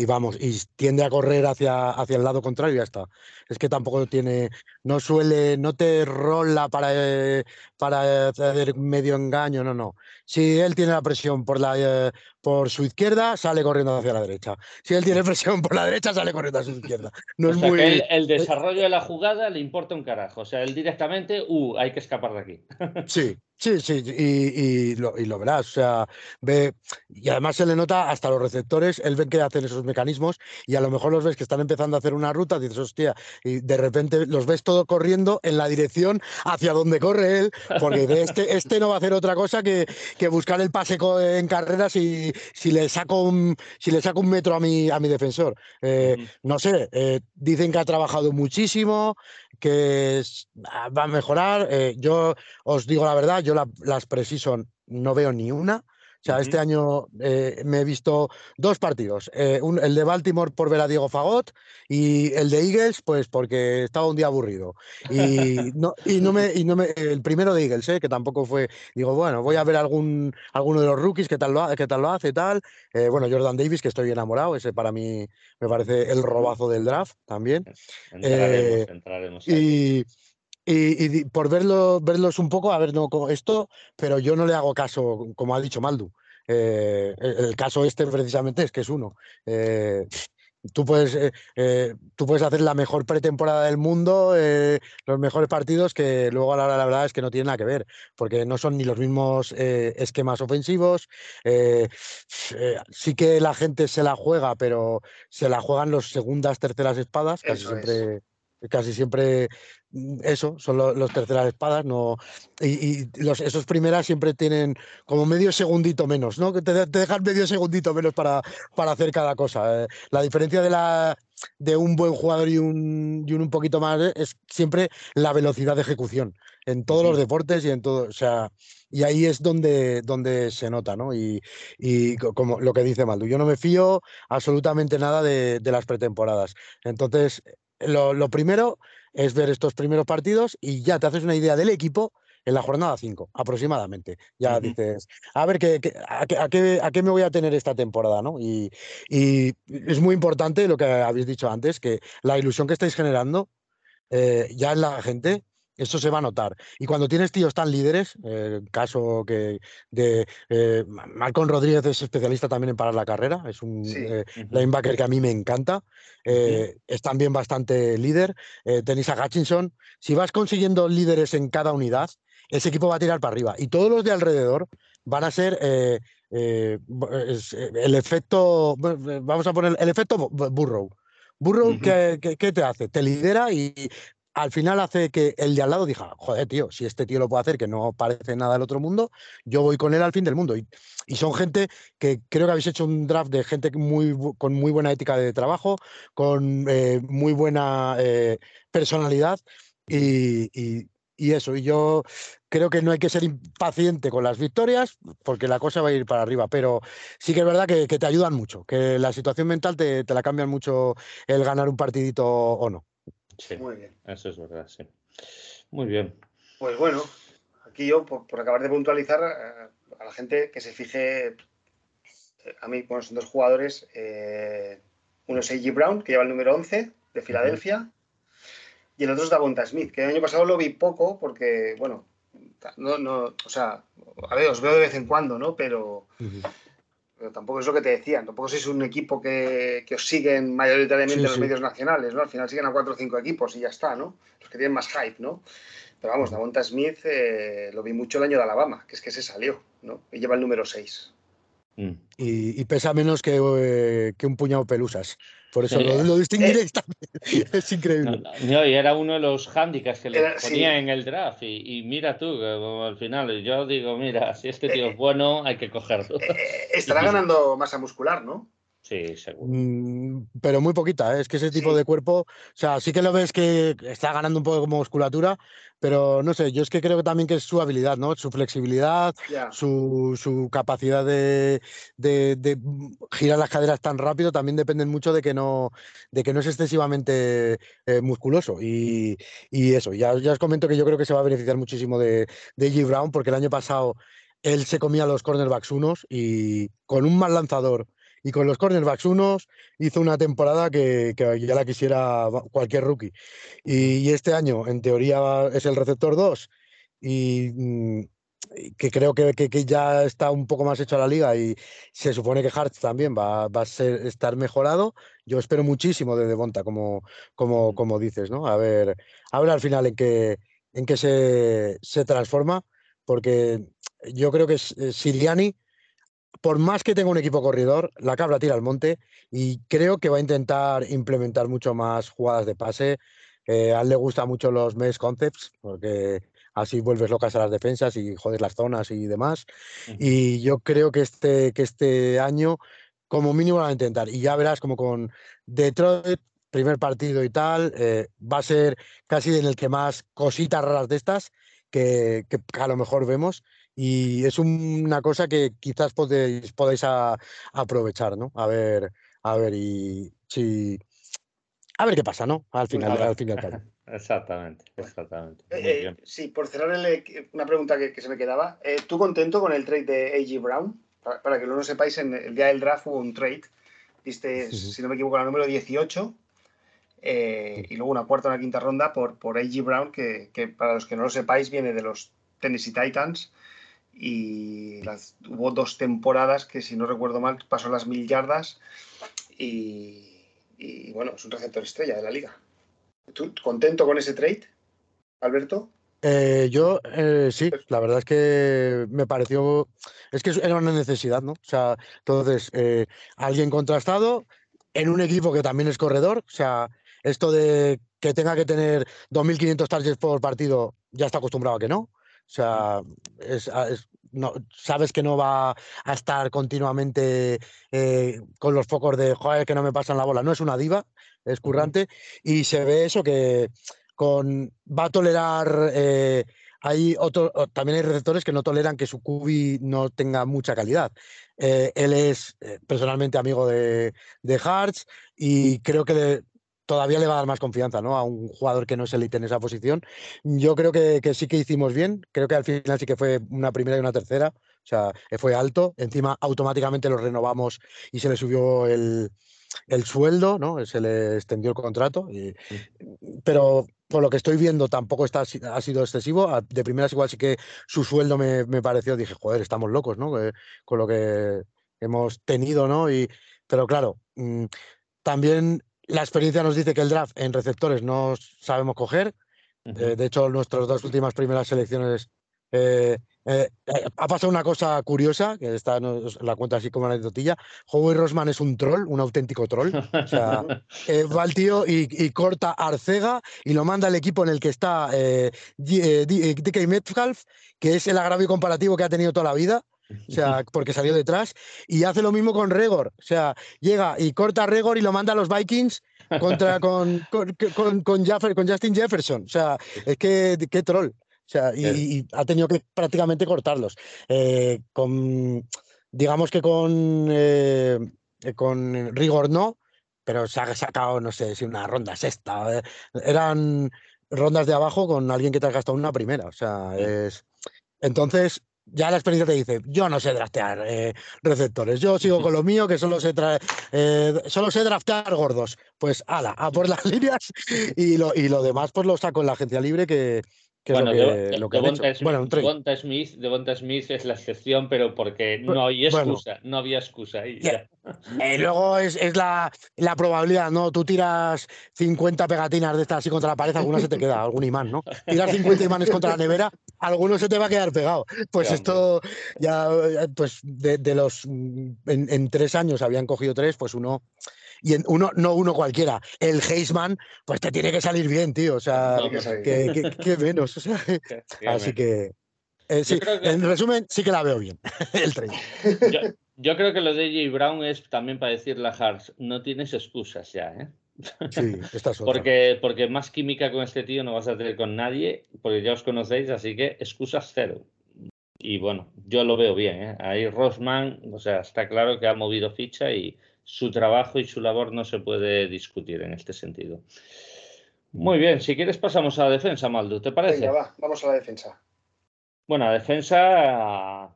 Y, vamos, y tiende a correr hacia, hacia el lado contrario y ya está. Es que tampoco tiene, no suele, no te rola para, eh, para hacer medio engaño, no, no. Si él tiene la presión por, la, eh, por su izquierda, sale corriendo hacia la derecha. Si él tiene presión por la derecha, sale corriendo hacia su izquierda. No es muy... el, el, desarrollo de la jugada le importa un carajo. O sea, él directamente, uh, hay que escapar de aquí. Sí, Sí, sí, y, y, lo, y, lo, verás. O sea, ve, y además se le nota hasta los receptores, él ve que hacen esos mecanismos y a lo mejor los ves que están empezando a hacer una ruta, dices, hostia, y de repente los ves todo corriendo en la dirección hacia donde corre él, porque este, este no va a hacer otra cosa que, que buscar el pase en carreras y si le saco un, si le saco un metro a mi, a mi defensor. Eh, no sé, eh, dicen que ha trabajado muchísimo, que ah, va a mejorar. Eh, yo os digo la verdad, yo las Precision no veo ni una. Sea, este año eh, me he visto dos partidos. Eh, el de Baltimore por ver a Diego Fagot y el de Eagles, pues porque estaba un día aburrido. Y no, y no, me, y no me. El primero de Eagles, que tampoco fue. Digo, bueno, voy a ver algún, alguno de los rookies, qué tal lo, qué tal lo hace, tal. bueno, Jordan Davis, que estoy enamorado. Ese para mí me parece el robazo del draft también. Entraremos, entraremos. Y. Y, por verlo, verlos un poco, a ver, no esto, pero yo no le hago caso, como ha dicho Maldu. Eh, el, caso este precisamente es que es uno. Eh, tú, puedes, eh, tú puedes hacer la mejor pretemporada del mundo, los mejores partidos, que luego a la, la, verdad es que no tiene nada que ver, porque no son ni los mismos esquemas ofensivos. sí que la gente se la juega, pero se la juegan los segundas, terceras espadas, casi siempre casi siempre eso, son los, terceras espadas, no, y, los, esos primeras siempre tienen como medio segundito menos, ¿no? Que te, dejan medio segundito menos para, para hacer cada cosa. Eh. La diferencia de, la, de un buen jugador y un, y un, poquito más es siempre la velocidad de ejecución en todos los deportes y en todo, o sea, y ahí es donde, donde se nota, ¿no? Y, y como lo que dice Maldu, yo no me fío absolutamente nada de, de las pretemporadas. Entonces, lo, primero es ver estos primeros partidos y ya te haces una idea del equipo en la jornada 5, aproximadamente. Ya dices, a ver, ¿qué, a, qué, me voy a tener esta temporada? ¿no? Y, es muy importante lo que habéis dicho antes, que la ilusión que estáis generando eh, ya en la gente eso se va a notar. Y cuando tienes tíos tan líderes, el eh, caso que de eh, Malcolm Rodríguez es especialista también en parar la carrera, es un eh, linebacker que a mí me encanta, es también bastante líder. tenéis a Hutchinson. Si vas consiguiendo líderes en cada unidad, ese equipo va a tirar para arriba. Y todos los de alrededor van a ser el efecto, vamos a poner el efecto Burrow. Burrow, ¿qué, ¿qué, te hace? Te lidera y al final hace que el de al lado diga, joder, tío, si este tío lo puede hacer, que no parece nada del otro mundo, yo voy con él al fin del mundo. Y, son gente que creo que habéis hecho un draft de gente muy, con muy buena ética de trabajo, con eh, muy buena eh, personalidad y, eso. Y yo creo que no hay que ser impaciente con las victorias, porque la cosa va a ir para arriba, pero sí que es verdad que, te ayudan mucho, que la situación mental te, te la cambian mucho el ganar un partidito o no. Sí, Muy bien. Eso es verdad, sí. Muy bien. Pues bueno, aquí yo, por, acabar de puntualizar, eh, a la gente que se fije, eh, a mí, bueno, son dos jugadores, eh, uno es A.G. Brown, que lleva el número 11 de Filadelfia, y el otro es Davonta Smith, que el año pasado lo vi poco porque, bueno, no, no, o sea, a ver, os veo de vez en cuando, ¿no? Pero, pero tampoco es lo que te decían, tampoco sois un equipo que, que os siguen mayoritariamente en los medios nacionales, ¿no? Al final siguen a cuatro o cinco equipos y ya está, ¿no? Los que tienen más hype, ¿no? Pero vamos, Davonta Smith eh, lo vi mucho el año de Alabama, que es que se salió, ¿no? Y lleva el número 6. Mm. Y, pesa menos que, eh, que, un puñado de pelusas. Por eso lo, lo, distinguiréis también. es increíble. No, y era uno de los handicaps que le ponía en el draft. Y, mira tú, al final yo digo, mira, si este tío es eh, bueno, hay que cogerlo. Eh, estará ganando masa muscular, ¿no? Sí, seguro. Mm, pero muy poquita, ¿eh? es que ese tipo de cuerpo, o sea, sí que lo ves que está ganando un poco como musculatura, pero no sé, yo es que creo que también que es su habilidad, ¿no? Su flexibilidad, su, capacidad de, girar las caderas tan rápido también dependen mucho de que no, de que no es excesivamente eh, musculoso. Y, eso, ya, ya os comento que yo creo que se va a beneficiar muchísimo de, de G. Brown, porque el año pasado él se comía los cornerbacks unos y con un mal lanzador y con los cornerbacks unos hizo una temporada que, ya la quisiera cualquier rookie. Y, este año, en teoría, es el receptor 2 mm, y que creo que, ya está un poco más hecho a la liga y se supone que Hart también va, a ser, estar mejorado. Yo espero muchísimo de Devonta, como, como, como dices, ¿no? A ver, a ver al final en qué, en qué se, se transforma porque yo creo que eh, Siriani, por más que tenga un equipo corredor, la cabra tira al monte y creo que va a intentar implementar mucho más jugadas de pase. Eh, a él le gustan mucho los mesh concepts porque así vuelves locas a las defensas y jodes las zonas y demás. Y yo creo que este, que este año, como mínimo, lo va a intentar. Y ya verás como con Detroit, primer partido y tal, eh, va a ser casi en el que más cositas raras de estas que, que a lo mejor vemos y es una cosa que quizás podéis, podáis aprovechar, ¿no? A ver, a ver, y si a ver qué pasa, ¿no? Al final, al final. Exactamente, exactamente. Eh, eh, sí, por cerrar una pregunta que, se me quedaba. Eh, ¿Tú contento con el trade de A.G. Brown? Para, que no lo sepáis, en el día del draft hubo un trade. Viste, si no me equivoco, la número 18. y luego una cuarta o una quinta ronda por, por A.G. Brown, que, que, para los que no lo sepáis, viene de los Tennessee Titans y hubo dos temporadas que, si no recuerdo mal, pasó las mil yardas y, bueno, es un receptor estrella de la liga. ¿Tú contento con ese trade, Alberto? Eh, yo eh, sí, la verdad es que me pareció, es que era una necesidad, ¿no? O sea, entonces, eh, alguien contrastado en un equipo que también es corredor, o sea, esto de que tenga que tener 2.500 targets por partido, ya está acostumbrado a que no. O sea, ah, no, sabes que no va a estar continuamente eh, con los focos de joder que no me pasan la bola. No es una diva, es currante. Y se ve eso que con va a tolerar. Eh, hay otro, también hay receptores que no toleran que su cubi no tenga mucha calidad. Eh, él es personalmente amigo de, de Hartz y creo que todavía le va a dar más confianza ¿no? a un jugador que no es élite en esa posición. Yo creo que, sí que hicimos bien, creo que al final sí que fue una primera y una tercera, o sea, fue alto, encima automáticamente lo renovamos y se le subió el, sueldo, ¿no? se le extendió el contrato, pero por lo que estoy viendo tampoco está, ha sido excesivo, de primeras igual sí que su sueldo me, pareció, dije, joder, estamos locos, ¿no? con lo que hemos tenido, ¿no? Y, pero claro, mm, también la experiencia nos dice que el draft en receptores no sabemos coger. Eh, de hecho, nuestras dos últimas primeras selecciones eh, eh, ha pasado una cosa curiosa, que esta la cuenta así como una anécdotilla. Howie Rosman es un troll, un auténtico troll. O sea, va el tío y, corta Arcega y lo manda al equipo en el que está DK Metcalf, que es el agravio comparativo que ha tenido toda la vida. O sea, porque salió detrás. Y hace lo mismo con Regor. O sea, llega y corta a Regor y lo manda a los Vikings contra, con, con, con, con, Justin Jefferson. O sea, es que qué troll. O sea, y, ha tenido que prácticamente cortarlos. Eh, con, digamos que con, eh, con Rigor no, pero se ha sacado, no sé, si una ronda sexta. Eh, eran rondas de abajo con alguien que te ha gastado una primera. O sea, es. Entonces, ya la experiencia te dice, yo no sé draftear eh, receptores, yo sigo con lo mío, que solo sé, eh, solo sé draftear gordos. Pues ala, a por las líneas y lo, y lo demás pues lo saco en la agencia libre que, bueno, de, lo que Smith, bueno, Devonta Smith, es la excepción, pero porque no hay excusa, no había excusa ahí. Eh, luego es, es la, la, probabilidad, ¿no? Tú tiras 50 pegatinas de estas así contra la pared, alguna se te queda, algún imán, ¿no? Tiras 50 imanes contra la nevera, alguno se te va a quedar pegado. Pues esto ya, pues de, de los, en, en, tres años habían cogido tres, pues uno y en uno, no uno cualquiera, el Heisman, pues te tiene que salir bien, tío. O sea, que, menos. O sea, así que. Eh, sí, en resumen, sí que la veo bien, el tren. Yo, creo que lo de J. Brown es también para decirle a Hars, no tienes excusas ya, ¿eh? Sí, estás porque, porque más química con este tío no vas a tener con nadie, porque ya os conocéis, así que excusas cero. Y bueno, yo lo veo bien, ¿eh? Ahí Rosman, o sea, está claro que ha movido ficha y su trabajo y su labor no se puede discutir en este sentido. Muy bien, si quieres pasamos a la defensa, Maldu, ¿te parece? Venga, va, vamos a la defensa. Bueno, defensa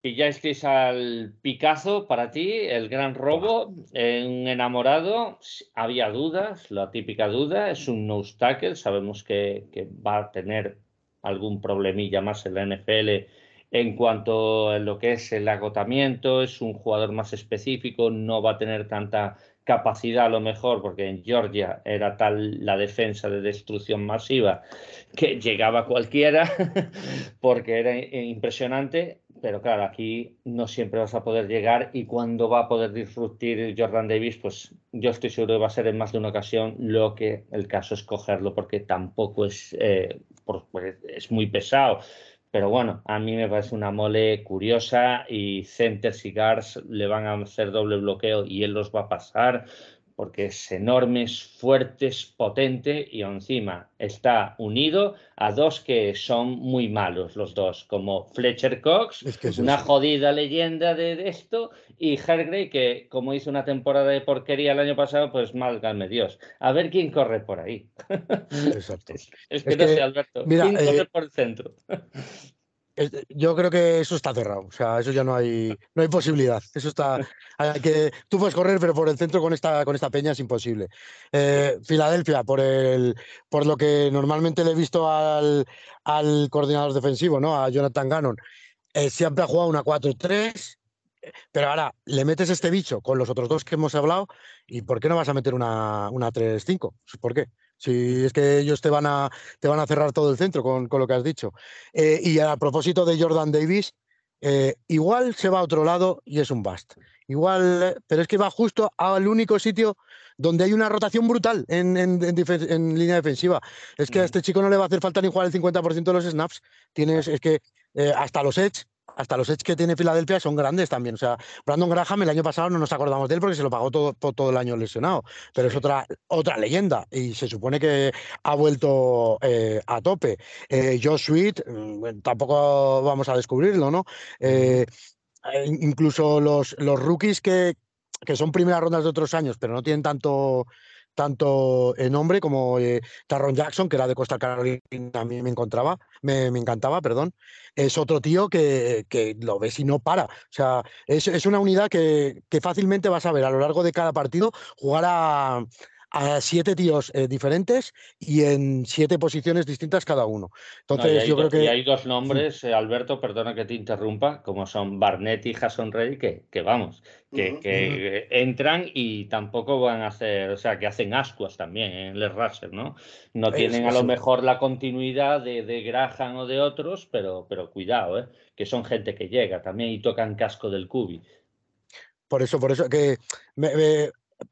pillasteis al Picazo para ti, el gran robo, un enamorado, había dudas, la típica duda, es un no tackle, sabemos que, que va a tener algún problemilla más en la NFL en cuanto a lo que es el agotamiento, es un jugador más específico, no va a tener tanta capacidad a lo mejor, porque en Georgia era tal la defensa de destrucción masiva que llegaba cualquiera, porque era impresionante, pero claro, aquí no siempre vas a poder llegar y cuando va a poder disruptir Jordan Davis, pues yo estoy seguro que va a ser en más de una ocasión lo que el caso es cogerlo, porque tampoco es, eh, pues, es muy pesado. Pero bueno, a mí me parece una mole curiosa y Centers y Guards le van a hacer doble bloqueo y él los va a pasar porque es enorme, es fuerte, es potente y encima está unido a dos que son muy malos los dos, como Fletcher Cox, una jodida leyenda de, esto, y Hargrave, que como hizo una temporada de porquería el año pasado, pues malgame Dios. A ver quién corre por ahí. Exacto. es, que no sé, Alberto. ¿Quién corre eh, por el centro? Yo creo que eso está cerrado, o sea, eso ya no hay, no hay posibilidad. Eso está, que tú puedes correr, pero por el centro con esta, con esta peña es imposible. Eh, Filadelfia, por el, por lo que normalmente le he visto al, al coordinador defensivo, ¿no? A Jonathan Gannon, eh, siempre ha jugado una 4-3, pero ahora le metes este bicho con los otros dos que hemos hablado, ¿y por qué no vas a meter una, una 3-5? ¿Por qué? Si es que ellos te van a, te van a cerrar todo el centro con, lo que has dicho. Eh, y a propósito de Jordan Davis, eh, igual se va a otro lado y es un bust. Igual, pero es que va justo al único sitio donde hay una rotación brutal en, línea defensiva. Es que a este chico no le va a hacer falta ni jugar el 50% de los snaps. Tienes, es que eh, hasta los edge hasta los edge que tiene Filadelfia son grandes también. O sea, Brandon Graham el año pasado no nos acordamos de él porque se lo pagó todo, todo el año lesionado, pero es otra, otra leyenda y se supone que ha vuelto eh, a tope. Eh, Josh Sweet, mm, tampoco vamos a descubrirlo, ¿no? Eh, incluso los, los rookies que, que son primeras rondas de otros años, pero no tienen tanto tanto en nombre como eh, Tarron Jackson, que era de Costa Carolina, a mí me encontraba, me, encantaba, perdón. Es otro tío que, que, lo ves y no para. O sea, es, es una unidad que, que, fácilmente vas a ver a lo largo de cada partido jugar a, a siete tíos eh, diferentes y en siete posiciones distintas cada uno. Entonces, yo creo que. Y hay dos nombres, eh, Alberto, perdona que te interrumpa, como son Barnett y Jason Reddy, que, que vamos, que, entran y tampoco van a hacer, o sea, que hacen ascuas también en Les Racer, ¿no? No tienen a lo mejor la continuidad de, de, Graham o de otros, pero, pero cuidado, ¿eh? que son gente que llega también y tocan casco del cubi. Por eso, por eso, que me,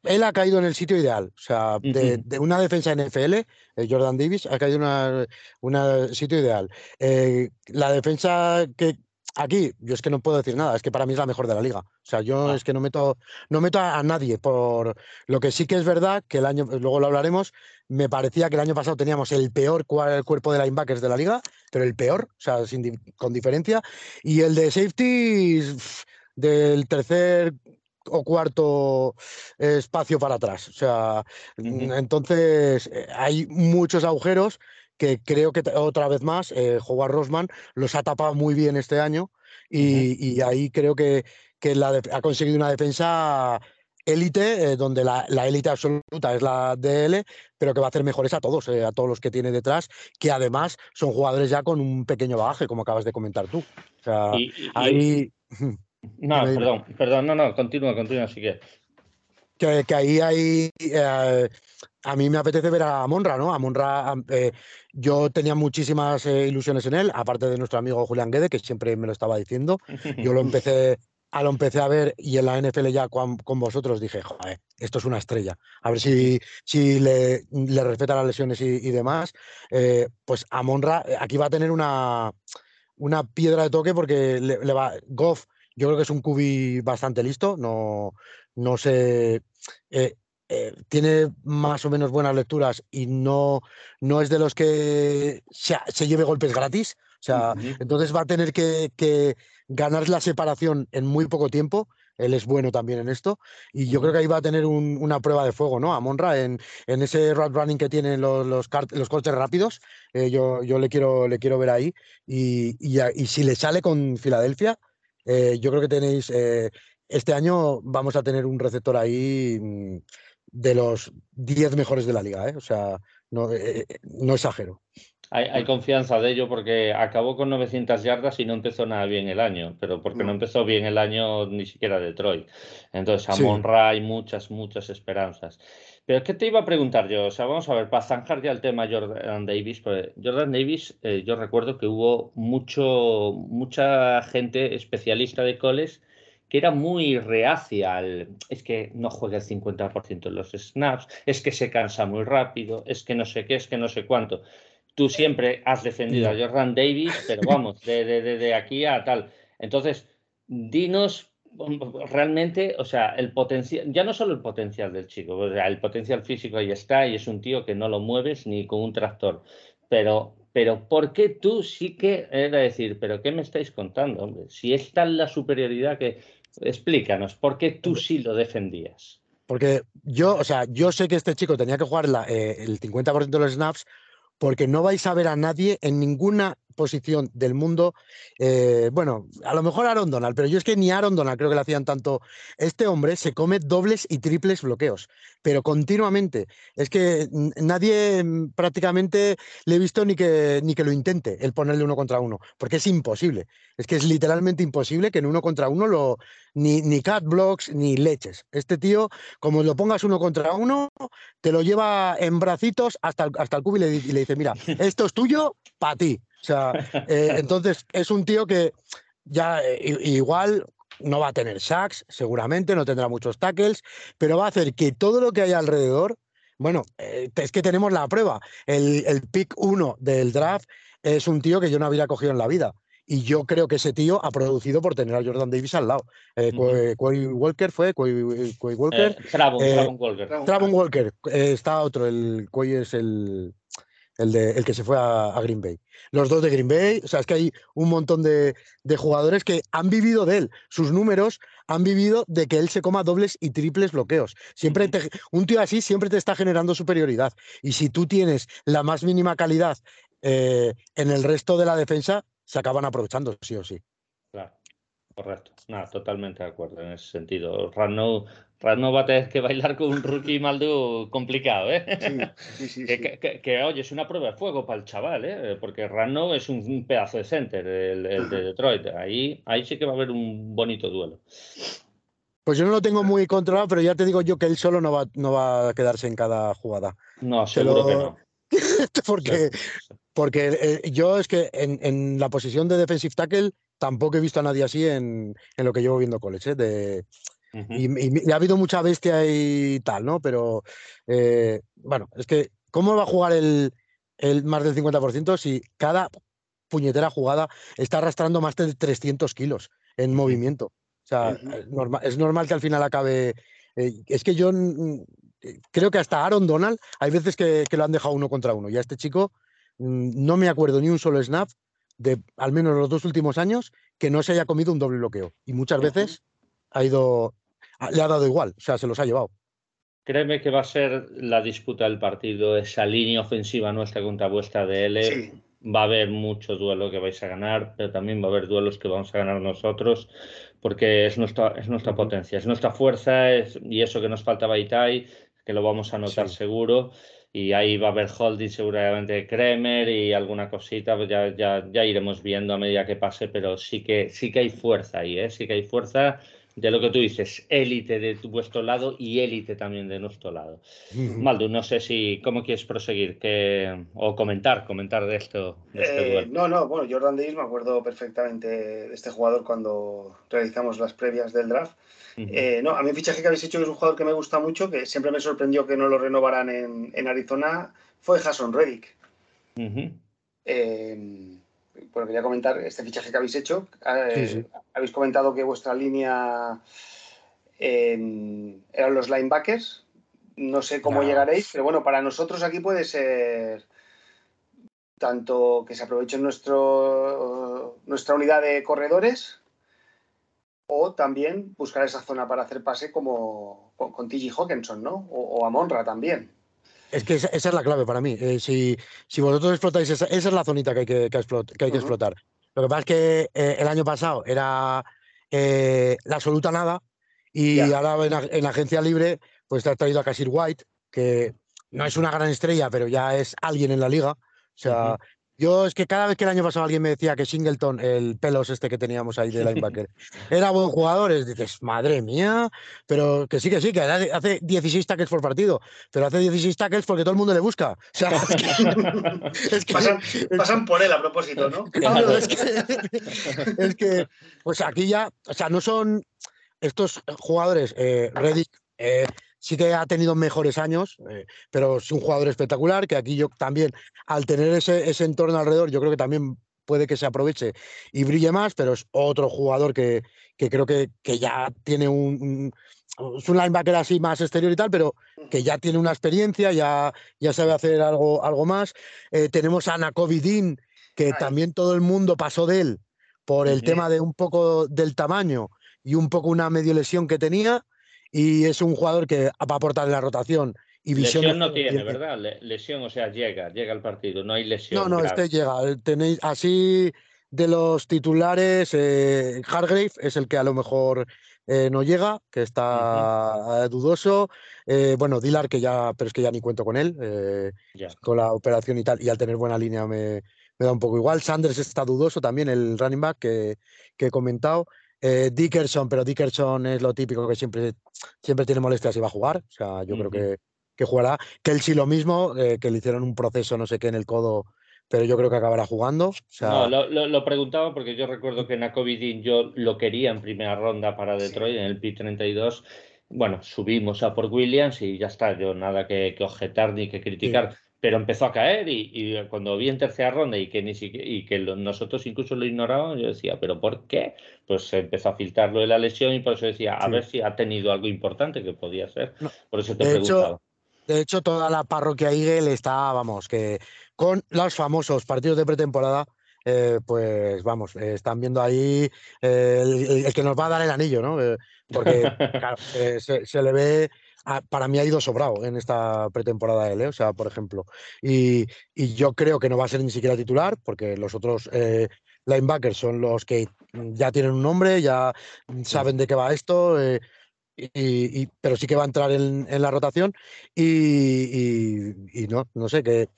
él ha caído en el sitio ideal. O sea, de, una defensa NFL, eh, Jordan Davis ha caído en un sitio ideal. Eh, la defensa que aquí, yo es que no puedo decir nada, es que para mí es la mejor de la liga. O sea, yo ah. es que no meto, no meto a, nadie. Por lo que sí que es verdad que el año, luego lo hablaremos, me parecía que el año pasado teníamos el peor cuerpo de linebackers de la liga, pero el peor, o sea, con diferencia. Y el de safety del tercer o cuarto espacio para atrás. O sea, entonces eh, hay muchos agujeros que creo que otra vez más eh, Howard Rosman los ha tapado muy bien este año y, ahí creo que, que ha conseguido una defensa élite, eh, donde la, élite absoluta es la DL, pero que va a hacer mejores a todos, a todos los que tiene detrás, que además son jugadores ya con un pequeño bagaje, como acabas de comentar tú. O sea, ahí... No, perdón, perdón, no, no, continúa, continúa, así que. Que, ahí hay. Eh, a mí me apetece ver a Monra, ¿no? A Monra, eh, yo tenía muchísimas eh, ilusiones en él, aparte de nuestro amigo Julián Guede, que siempre me lo estaba diciendo. Yo lo empecé, a lo empecé a ver y en la NFL ya con, vosotros dije, joder, esto es una estrella. A ver si, si le, le respeta las lesiones y, demás. pues a Monra, aquí va a tener una, una piedra de toque porque le, le va. Goff yo creo que es un cubi bastante listo, no, no sé. Eh, eh, tiene más o menos buenas lecturas y no, no es de los que se, lleve golpes gratis. O sea, entonces va a tener que, ganar la separación en muy poco tiempo. Él es bueno también en esto. Y yo creo que ahí va a tener una prueba de fuego, ¿no? A Monra en, en ese road running que tienen los, los, los cortes rápidos. Eh, yo, yo le, quiero, le quiero ver ahí. Y, y si le sale con Filadelfia, eh, yo creo que tenéis, eh, este año vamos a tener un receptor ahí mm, de los 10 mejores de la liga, ¿eh? o sea, no, no exagero. hay, confianza de ello porque acabó con 900 yardas y no empezó nada bien el año, pero porque no, empezó bien el año ni siquiera Detroit. Entonces a Monra hay muchas, muchas esperanzas. Pero ¿qué te iba a preguntar yo? O sea, vamos a ver, para zanjar ya el tema Jordan Davis, pues Jordan Davis, eh, yo recuerdo que hubo mucho, mucha gente especialista de coles que era muy reacia al, es que no juega el 50% de los snaps, es que se cansa muy rápido, es que no sé qué, es que no sé cuánto. Tú siempre has defendido a Jordan Davis, pero vamos, de, de, aquí a tal. Entonces, dinos realmente, o sea, el potencial, ya no solo el potencial del chico, o sea, el potencial físico ahí está y es un tío que no lo mueves ni con un tractor, pero, pero ¿por qué tú sí que, era decir, pero qué me estáis contando, hombre? Si es tal la superioridad que, explícanos, ¿por qué tú sí lo defendías? Porque yo, o sea, yo sé que este chico tenía que jugar eh, el 50% de los snaps porque no vais a ver a nadie en ninguna posición del mundo. Eh, bueno, a lo mejor Aaron Donald, pero yo es que ni Aaron Donald creo que le hacían tanto. Este hombre se come dobles y triples bloqueos, pero continuamente. Es que nadie mm, prácticamente le he visto ni que, ni que lo intente, el ponerle uno contra uno, porque es imposible. Es que es literalmente imposible que en uno contra uno lo. Ni, ni cat blocks ni leches. Este tío, como lo pongas uno contra uno, te lo lleva en bracitos hasta el, hasta el cubo y le, y le dice: Mira, esto es tuyo para ti. O sea, eh, entonces es un tío que ya eh, igual no va a tener sacks, seguramente, no tendrá muchos tackles, pero va a hacer que todo lo que hay alrededor, bueno, eh, es que tenemos la prueba. El, el pick 1 del draft es un tío que yo no había cogido en la vida. Y yo creo que ese tío ha producido por tener a Jordan Davis al lado. Eh, Walker fue, Quay, Walker. Travon, Walker. Travon Walker. está otro, el Quay es el el, de, el que se fue a, Green Bay. Los dos de Green Bay, o sea, es que hay un montón de, jugadores que han vivido de él. Sus números han vivido de que él se coma dobles y triples bloqueos. Siempre un tío así siempre te está generando superioridad. Y si tú tienes la más mínima calidad eh, en el resto de la defensa, se acaban aprovechando, sí o sí. Correcto. Nada, totalmente de acuerdo en ese sentido. Rano no va a tener que bailar con un rookie Maldu complicado, ¿eh? Sí, sí, sí, que, oye, es una prueba de fuego para el chaval, ¿eh? Porque Rano es un, pedazo de center, el, de Detroit. Ahí, ahí sí que va a haber un bonito duelo. Pues yo no lo tengo muy controlado, pero ya te digo yo que él solo no va, no va a quedarse en cada jugada. No, seguro que no. porque porque eh, yo es que en, la posición de defensive tackle tampoco he visto a nadie así en, lo que llevo viendo college. ¿eh? De, y, ha habido mucha bestia y tal, ¿no? Pero eh, bueno, es que, ¿cómo va a jugar el, más del 50% si cada puñetera jugada está arrastrando más de 300 kilos en movimiento? O sea, es, normal, que al final acabe. Eh, es que yo eh, creo que hasta Aaron Donald hay veces que, lo han dejado uno contra uno. Y a este chico mm, no me acuerdo ni un solo snap de al menos los dos últimos años que no se haya comido un doble bloqueo. Y muchas veces ha ido, le ha dado igual, o sea, se los ha llevado. Créeme que va a ser la disputa del partido, esa línea ofensiva nuestra contra vuestra de L. Va a haber mucho duelo que vais a ganar, pero también va a haber duelos que vamos a ganar nosotros, porque es nuestra, es nuestra potencia, es nuestra fuerza, es, y eso que nos faltaba Itai, que lo vamos a notar seguro. Y ahí va a haber holding seguramente de Kremer y alguna cosita, pues ya, ya, ya iremos viendo a medida que pase, pero sí que, sí que hay fuerza ahí, ¿eh? sí que hay fuerza de lo que tú dices, élite de vuestro lado y élite también de nuestro lado. Maldu, no sé si cómo quieres proseguir que, o comentar, comentar de esto. este eh, no, no, bueno, Jordan Davis me acuerdo perfectamente de este jugador cuando realizamos las previas del draft. Eh, no, a mí el fichaje que habéis hecho que es un jugador que me gusta mucho, que siempre me sorprendió que no lo renovaran en, Arizona, fue Jason Reddick bueno, quería comentar este fichaje que habéis hecho. Eh, habéis comentado que vuestra línea eran los linebackers. No sé cómo llegaréis, pero bueno, para nosotros aquí puede ser tanto que se aproveche nuestro, nuestra unidad de corredores o también buscar esa zona para hacer pase como con, T.G. Hawkinson, ¿no? O, o a Monra también. Es que esa, es la clave para mí. Eh, si, vosotros explotáis esa, esa es la zonita que hay que, explotar. Lo que pasa es que eh, el año pasado era eh, la absoluta nada y ahora en, agencia libre pues te ha traído a Casir White, que no es una gran estrella, pero ya es alguien en la liga. O sea, Yo es que cada vez que el año pasado alguien me decía que Singleton, el pelos este que teníamos ahí de linebacker, era buen jugador, es, dices, madre mía, pero que sí, que sí, que hace 16 tackles por partido, pero hace 16 tackles porque todo el mundo le busca. O sea, es que, pasan, por él a propósito, ¿no? Claro, es que, es que, pues aquí ya, o sea, no son estos jugadores, eh, Reddick, eh, sí que ha tenido mejores años, eh, pero es un jugador espectacular que aquí yo también, al tener ese, ese entorno alrededor, yo creo que también puede que se aproveche y brille más, pero es otro jugador que, que creo que, que, ya tiene un, Es un linebacker así más exterior y tal, pero que ya tiene una experiencia, ya, ya sabe hacer algo, algo más. Eh, tenemos a Nakovidin, que también todo el mundo pasó de él por el tema de un poco del tamaño y un poco una medio lesión que tenía y es un jugador que va a aportar en la rotación y visión. Lesión no tiene, ¿verdad? Lesión, o sea, llega, llega al partido, no hay lesión. No, no, este llega. Eh, tenéis así de los titulares, eh, Hargrave es el que a lo mejor eh, no llega, que está dudoso. bueno, Dilar, que ya, pero es que ya ni cuento con él, con la operación y tal, y al tener buena línea me, me, da un poco igual. Sanders está dudoso también, el running back que, que he comentado. Eh, Dickerson, pero Dickerson es lo típico que siempre, siempre tiene molestias y va a jugar. O sea, yo creo que, que jugará. Kelsey lo mismo, eh, que le hicieron un proceso no sé qué en el codo, pero yo creo que acabará jugando. no, lo, preguntaba porque yo recuerdo que Nakovidin yo lo quería en primera ronda para Detroit en el P32. Bueno, subimos a por Williams y ya está, yo nada que, objetar ni que criticar pero empezó a caer y, cuando vi en tercera ronda y que ni siquiera, y que nosotros incluso lo ignorábamos, yo decía, ¿pero por qué? Pues empezó a filtrarlo de la lesión y por eso decía, a ver si ha tenido algo importante que podía ser. Por eso te he preguntado. de hecho, toda la parroquia Eagle está, vamos, que con los famosos partidos de pretemporada, eh, pues vamos, están viendo ahí eh, el, que nos va a dar el anillo, ¿no? Eh, porque claro, se, le ve para mí ha ido sobrado en esta pretemporada él, ¿eh? o sea, por ejemplo. Y, yo creo que no va a ser ni siquiera titular, porque los otros eh, linebackers son los que ya tienen un nombre, ya saben de qué va esto, eh, y, pero sí que va a entrar en, la rotación. Y, y, no, no sé, que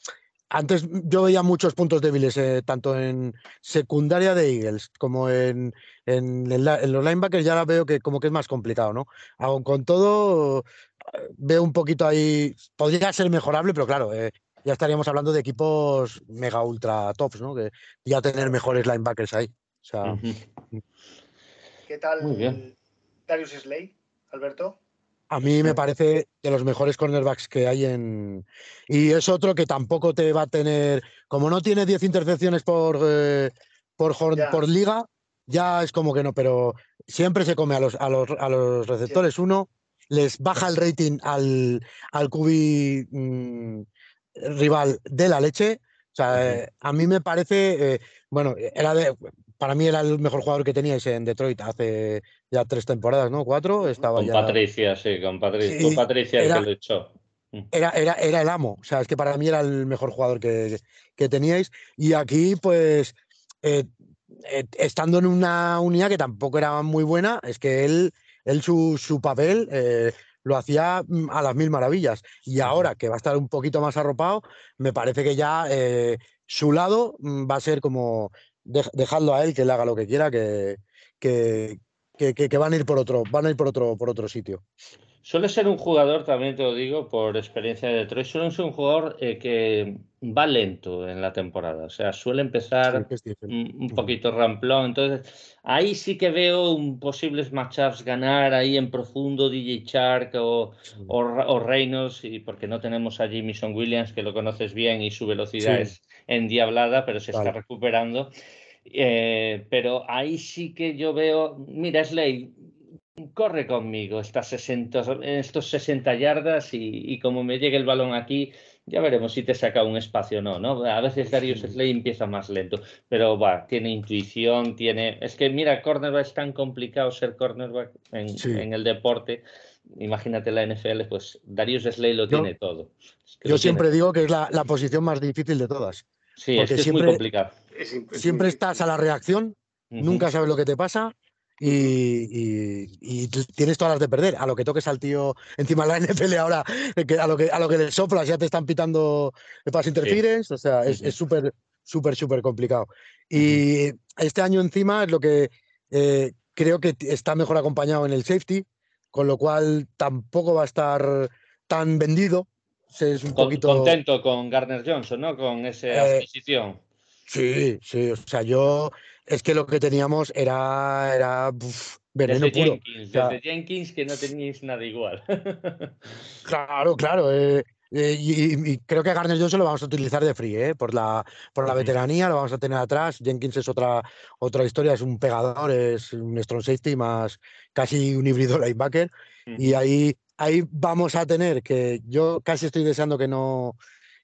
antes yo veía muchos puntos débiles, tanto en secundaria de Eagles como en, en, los linebackers, ya veo que como que es más complicado, ¿no? Aún con todo, veo un poquito ahí, podría ser mejorable, pero claro, eh, ya estaríamos hablando de equipos mega ultra tops, ¿no? Que ya tener mejores linebackers ahí. ¿Qué tal Darius Slay, Alberto? A mí me parece de los mejores cornerbacks que hay en. Y es otro que tampoco te va a tener. Como no tiene 10 intercepciones por, eh, por, por liga, ya es como que no, pero siempre se come a los, a los, a los receptores uno les baja el rating al, al cubi mm, rival de la leche. O sea, eh, a mí me parece, eh, bueno, era de, para mí era el mejor jugador que teníais en Detroit hace ya tres temporadas, ¿no? Cuatro. Estaba con Patricia, sí, con Patricia. con Patricia era, que lo echó. Era, era, era, el amo. O sea, es que para mí era el mejor jugador que, que teníais. Y aquí, pues, eh, estando en una unidad que tampoco era muy buena, es que él él su, su papel eh, lo hacía mm, a las mil maravillas. Y ahora que va a estar un poquito más arropado, me parece que ya eh, su lado mm, va a ser como dejando a él que le haga lo que quiera, que, que, que, van a ir por otro, van a ir por otro, por otro sitio. Suele ser un jugador, también te lo digo por experiencia de Detroit, suele ser un jugador eh, que va lento en la temporada. O sea, suele empezar un, poquito ramplón. Entonces, ahí sí que veo un posibles matchups ganar ahí en profundo DJ Shark o, o, Reynolds, y porque no tenemos a Jamison Williams, que lo conoces bien y su velocidad es endiablada, pero se está recuperando. Eh, pero ahí sí que yo veo, mira, Slade, corre conmigo estas 60, estos 60 yardas y, como me llegue el balón aquí, ya veremos si te saca un espacio o no, ¿no? A veces Darius Slay empieza más lento, pero va, tiene intuición, tiene... Es que mira, cornerback es tan complicado ser cornerback en, el deporte. Imagínate la NFL, pues Darius Slay lo tiene todo. yo siempre digo que es la, posición más difícil de todas. Sí, es, que siempre, muy complicado. siempre estás a la reacción, nunca sabes lo que te pasa y, tienes todas las de perder. A lo que toques al tío encima de la NFL ahora, que a lo que, a lo que le soplas ya te están pitando pass interference. O sea, es súper súper, súper complicado. Y este año encima es lo que eh, creo que está mejor acompañado en el safety, con lo cual tampoco va a estar tan vendido. Es un poquito... Contento con Garner Johnson, ¿no? Con esa eh, adquisición. Sí, sí, o sea, yo es que lo que teníamos era, era veneno desde Jenkins, desde Jenkins que no teníais nada igual. claro, claro. Eh, eh, y, creo que a Garner Johnson lo vamos a utilizar de free, ¿eh? por la, por la veteranía, lo vamos a tener atrás. Jenkins es otra, otra historia, es un pegador, es un strong safety más casi un híbrido linebacker. Y ahí, ahí vamos a tener que yo casi estoy deseando que no,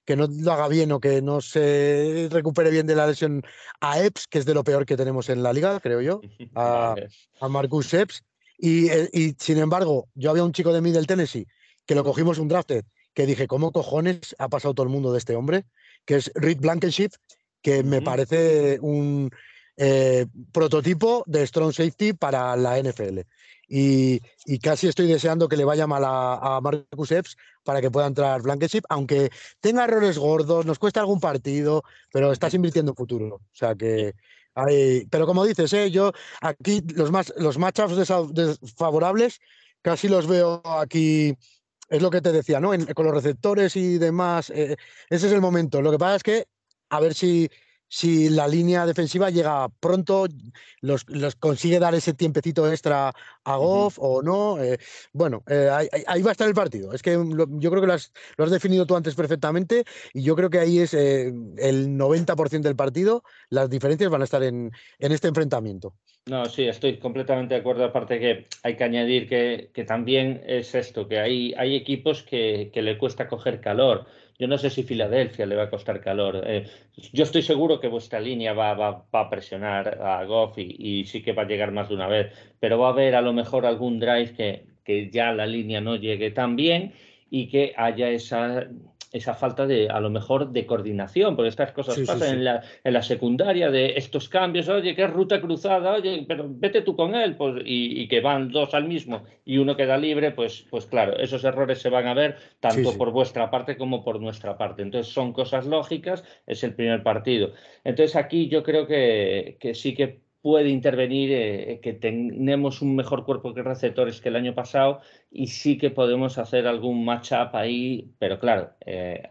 que no lo haga bien o que no se recupere bien de la lesión a Epps, que es de lo peor que tenemos en la liga, creo yo, a, Marcus Epps. Eh, y, sin embargo, yo había un chico de Middle Tennessee que lo cogimos un drafted, que dije, ¿cómo cojones ha pasado todo el mundo de este hombre? Que es Reed Blankenship, que me parece un eh, prototipo de strong safety para la NFL y, casi estoy deseando que le vaya mal a, Marcus Epps para que pueda entrar Blankenship, aunque tenga errores gordos, nos cuesta algún partido, pero estás invirtiendo en futuro. O sea que hay, pero como dices, ¿eh? yo aquí los, más, los matchups desfavorables casi los veo aquí. Es lo que te decía, ¿no? con los receptores y demás, eh, ese es el momento. Lo que pasa es que a ver si, si la línea defensiva llega pronto, los, consigue dar ese tiempecito extra a Goff o no. Eh, bueno, eh, ahí, va a estar el partido. Es que yo creo que lo has, definido tú antes perfectamente y yo creo que ahí es eh, el 90% del partido. Las diferencias van a estar en, este enfrentamiento. No, sí, estoy completamente de acuerdo. Aparte que hay que añadir que, también es esto, que hay, hay equipos que, que le cuesta coger calor. Yo no sé si Filadelfia le va a costar calor. Eh, yo estoy seguro que vuestra línea va, a presionar a Goff y, sí que va a llegar más de una vez, pero va a haber a lo mejor algún drive que, que ya la línea no llegue tan bien y que haya esa esa falta de, a lo mejor, de coordinación, porque estas cosas pasan En, la, en, la, secundaria de estos cambios, oye, qué ruta cruzada, oye, pero vete tú con él, pues, y, que van dos al mismo y uno queda libre, pues, pues claro, esos errores se van a ver tanto por vuestra parte como por nuestra parte. Entonces son cosas lógicas, es el primer partido. Entonces aquí yo creo que, que sí que puede intervenir, eh, que tenemos un mejor cuerpo de receptores que el año pasado y sí que podemos hacer algún matchup ahí, pero claro, eh,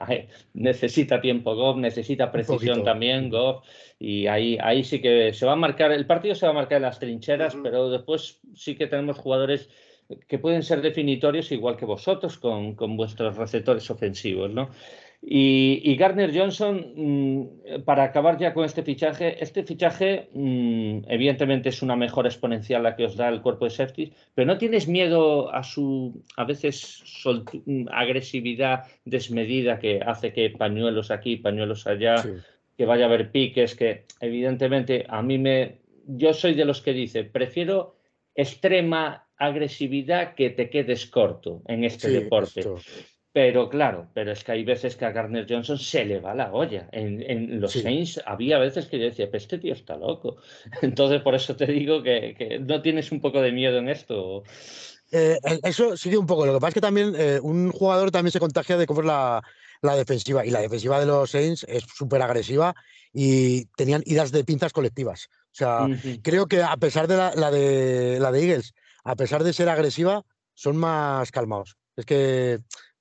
necesita tiempo Goff, necesita precisión también Goff y ahí, ahí sí que se va a marcar, el partido se va a marcar en las trincheras, pero después sí que tenemos jugadores que pueden ser definitorios igual que vosotros con, con vuestros receptores ofensivos, ¿no? Y, Gardner Johnson, mm, para acabar ya con este fichaje, este fichaje mm, evidentemente es una mejor exponencial la que os da el cuerpo de safety, pero ¿no tienes miedo a su, a veces, mm, agresividad desmedida que hace que pañuelos aquí, pañuelos allá, que vaya a haber piques, que evidentemente a mí me... Yo soy de los que dice, prefiero extrema agresividad que te quedes corto en este deporte. Pero claro, pero es que hay veces que a Garner Johnson se le va la olla. En, los Saints había veces que yo decía, pues este tío está loco. Entonces, por eso te digo que, no tienes un poco de miedo en esto. Eh, eso sigue un poco. Lo que pasa es que también eh, un jugador también se contagia de cómo es la, defensiva. Y la defensiva de los Saints es súper agresiva y tenían idas de pinzas colectivas. O sea, creo que a pesar de la, de la de Eagles, a pesar de ser agresiva, son más calmados. Es que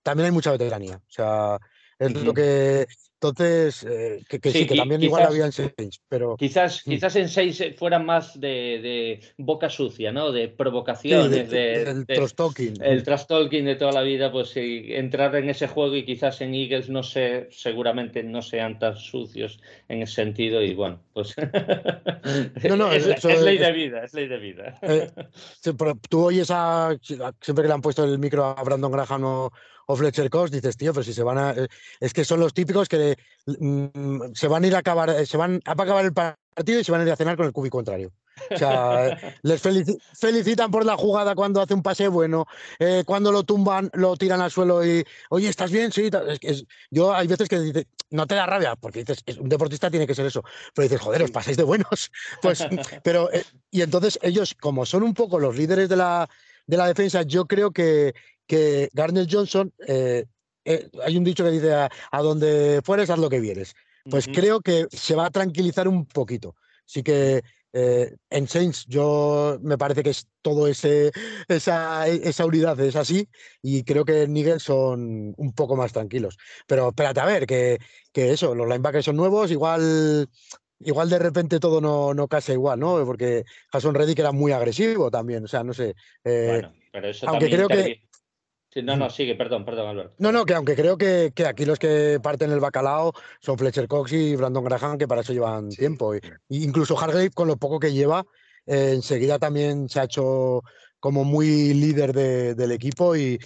también hay mucha veteranía. O sea, es lo que entonces, eh, que, sí, que también igual había en seis, pero... Quizás, mm. quizás en seis fueran más de, boca sucia, ¿no? De provocaciones, de, el trust-talking. El trust-talking de toda la vida, pues sí, entrar en ese juego y quizás en Eagles no sé, seguramente no sean tan sucios en ese sentido y bueno, pues... no, no, es, ley de vida, es ley de vida. Eh, tú oyes a... Siempre que le han puesto el micro a Brandon Graham o o Fletcher Cost, dices, tío, pero si se van a. Eh, es que son los típicos que mm, se van a ir a acabar, eh, se van a acabar el partido y se van a ir a cenar con el cubi contrario. O sea, les felicitan por la jugada cuando hace un pase bueno, eh, cuando lo tumban, lo tiran al suelo y, oye, ¿estás bien? Sí, yo hay veces que dices, no te da rabia, porque dices, un deportista tiene que ser eso, pero dices, joder, os pasáis de buenos. Pues, pero, y entonces ellos, como son un poco los líderes de la, de la defensa, yo creo que, que Garner Johnson, eh, eh, hay un dicho que dice, a, donde fueres, haz lo que vieres. pues creo que se va a tranquilizar un poquito. Sí que eh, en Saints yo me parece que es todo ese esa, esa, unidad es así y creo que en Nigel son un poco más tranquilos. Pero espérate a ver, que, que eso, los linebackers son nuevos, igual igual de repente todo no, no casa igual, ¿no? Porque Jason Reddick era muy agresivo también, o sea, no sé. Eh, bueno, pero eso aunque creo que no, no, sigue, perdón, perdón, Alberto. No, no, que aunque creo que, aquí los que parten el bacalao son Fletcher Cox y Brandon Graham, que para eso llevan tiempo. Y, incluso Hargrave, con lo poco que lleva, eh, enseguida también se ha hecho como muy líder del equipo y,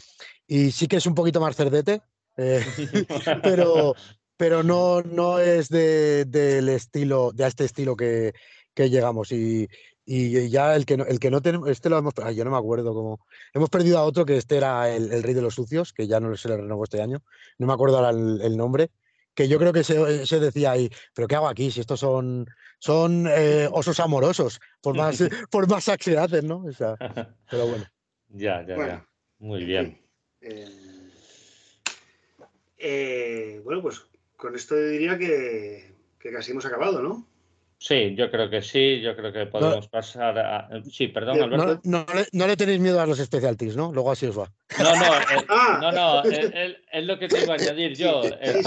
sí que es un poquito más cerdete, eh, pero, pero no, no es de, del estilo, de este estilo que, que llegamos. Y, y ya el que no, el que no tenemos, este lo hemos, ay, yo no me acuerdo cómo. Hemos perdido a otro que este era el, rey de los sucios, que ya no se le renovó este año. No me acuerdo ahora el, nombre. Que yo creo que se, se, decía ahí, pero ¿qué hago aquí? Si estos son, son eh, osos amorosos, por más, por más hacen, ¿no? O sea, pero bueno. Ya, ya, ya. Muy bien. Eh, eh, bueno, pues con esto diría que, que casi hemos acabado, ¿no? Sí, yo creo que sí, yo creo que podemos pasar a... Sí, perdón, Alberto. No, le, tenéis miedo a los specialties, ¿no? Luego así os va. No, no, eh, no, no, es lo que te iba a añadir yo. Eh,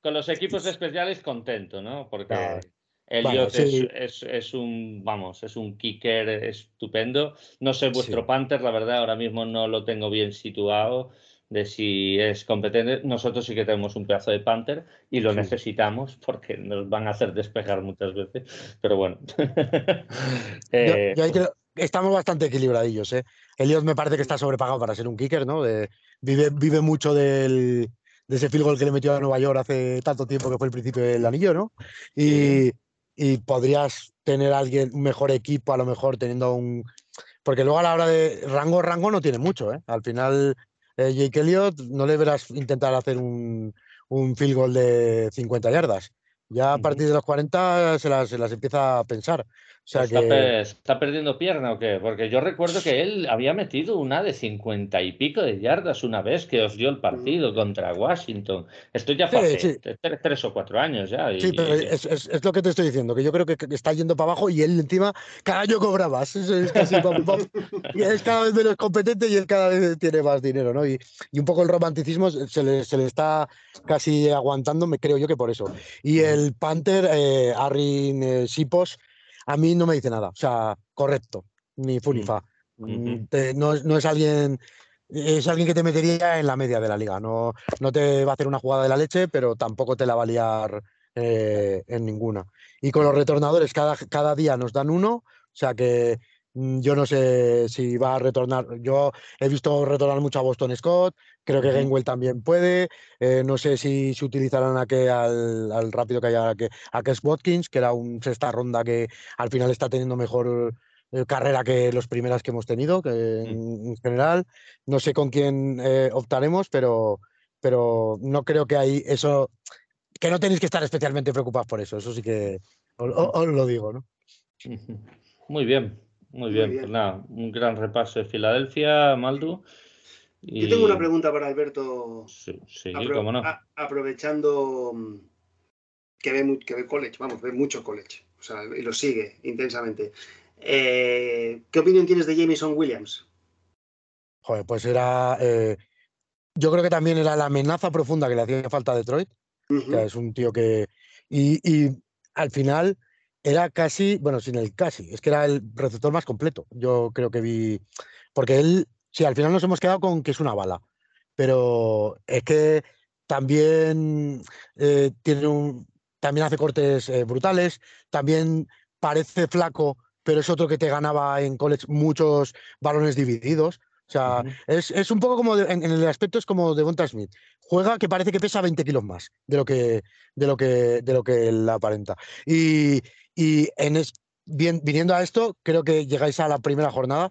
con, los equipos especiales contento, ¿no? Porque Elliot es, un, vamos, es un kicker estupendo. No sé vuestro Panther, la verdad, ahora mismo no lo tengo bien situado de si es competente. Estamos sí que tenemos un pedazo de Panther y lo necesitamos porque nos van a hacer despejar muchas veces. Pero bueno. Eh, estamos bastante equilibradillos. ¿eh? Me parece que está sobrepagado para ser un kicker, ¿no? vive, vive mucho del, de ese field goal que le metió a Nueva York hace tanto tiempo que fue el principio del anillo, ¿no? Y, y podrías tener alguien, un mejor equipo, a lo mejor teniendo un. Porque luego a la hora de rango, rango no tiene mucho, ¿eh? Al final eh, Jake Elliott no le verás intentar hacer un, un field goal de 50 yardas. Ya a partir de los 40 se las, se las empieza a pensar. Pues está, perdiendo pierna o qué? Porque yo recuerdo que él había metido una de cincuenta y pico de yardas una vez que os dio el partido mm. contra Washington. Esto ya fue hace Tres, o cuatro años ya. sí, pero es, lo que te estoy diciendo, que yo creo que, está yendo para abajo y él encima cada año cobra más. Es, cada vez menos competente y él cada vez tiene más dinero, ¿no? Y, un poco el romanticismo se le, está casi aguantando, me creo yo que por eso. Y el Panther, eh, Arrin eh, Sipos, a mí no me dice nada. O sea, correcto, ni fu ni mm. Mm, no, es alguien. Es alguien que te metería en la media de la liga. No, no te va a hacer una jugada de la leche, pero tampoco te la va a liar eh, en ninguna. Y con los retornadores, cada, cada día nos dan uno. O sea que yo no sé si va a retornar. Yo he visto retornar mucho a Boston Scott, creo que Gainwell también puede. Eh, no sé si se utilizarán a que al, rápido que haya que, a Kes Watkins, que era un sexta ronda que al final está teniendo mejor eh, carrera que las primeras que hemos tenido, que mm. en, general. No sé con quién eh, optaremos, pero, pero no creo que hay eso. Que no tenéis que estar especialmente preocupados por eso. Eso sí que os, lo digo, ¿no? Muy bien. Muy bien, pues nada, un gran repaso de Filadelfia, Maldu. Yo tengo una pregunta para Alberto. Sí, cómo no. aprovechando mm, que ve, que ve college, vamos, ve mucho college, o sea, y lo sigue intensamente. Eh, ¿Qué opinión tienes de Jameson Williams? Joder, pues era. Eh, yo creo que también era la amenaza profunda que le hacía falta a Detroit. es un tío que. Y, y al final era casi, bueno, sin el casi, es que era el receptor más completo. Yo creo que vi, porque él, sí, al final nos hemos quedado con que es una bala, pero es que también eh, tiene un, también hace cortes eh, brutales, también parece flaco, pero es otro que te ganaba en college muchos balones divididos. O sea, es, un poco como en, el aspecto es como de Bonta Smith. Juega que parece que pesa 20 kilos más de lo que, de lo que, de lo que él aparenta. Y, y en bien, viniendo a esto, creo que llegáis a la primera jornada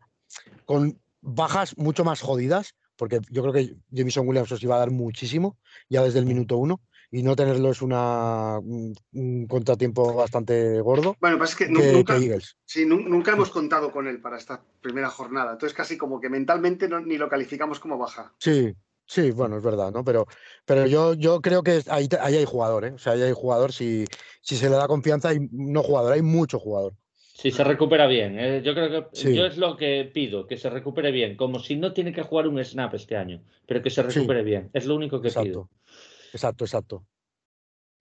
con bajas mucho más jodidas, porque yo creo que Jameson Williams os iba a dar muchísimo ya desde el minuto uno y no tenerlo es una, un contratiempo bastante gordo. Bueno, pasa que, nunca, Sí, nunca hemos contado con él para esta primera jornada. Entonces, casi como que mentalmente ni lo calificamos como baja. Sí, Sí, bueno, es verdad, ¿no? Pero, pero yo, yo creo que ahí, ahí hay jugador, ¿eh? O sea, ahí hay jugador, si, si se le da confianza, hay no jugador, hay mucho jugador. Si se recupera bien, ¿eh? yo creo que yo es lo que pido, que se recupere bien, como si no tiene que jugar un snap este año, pero que se recupere bien, es lo único que pido. Exacto, exacto.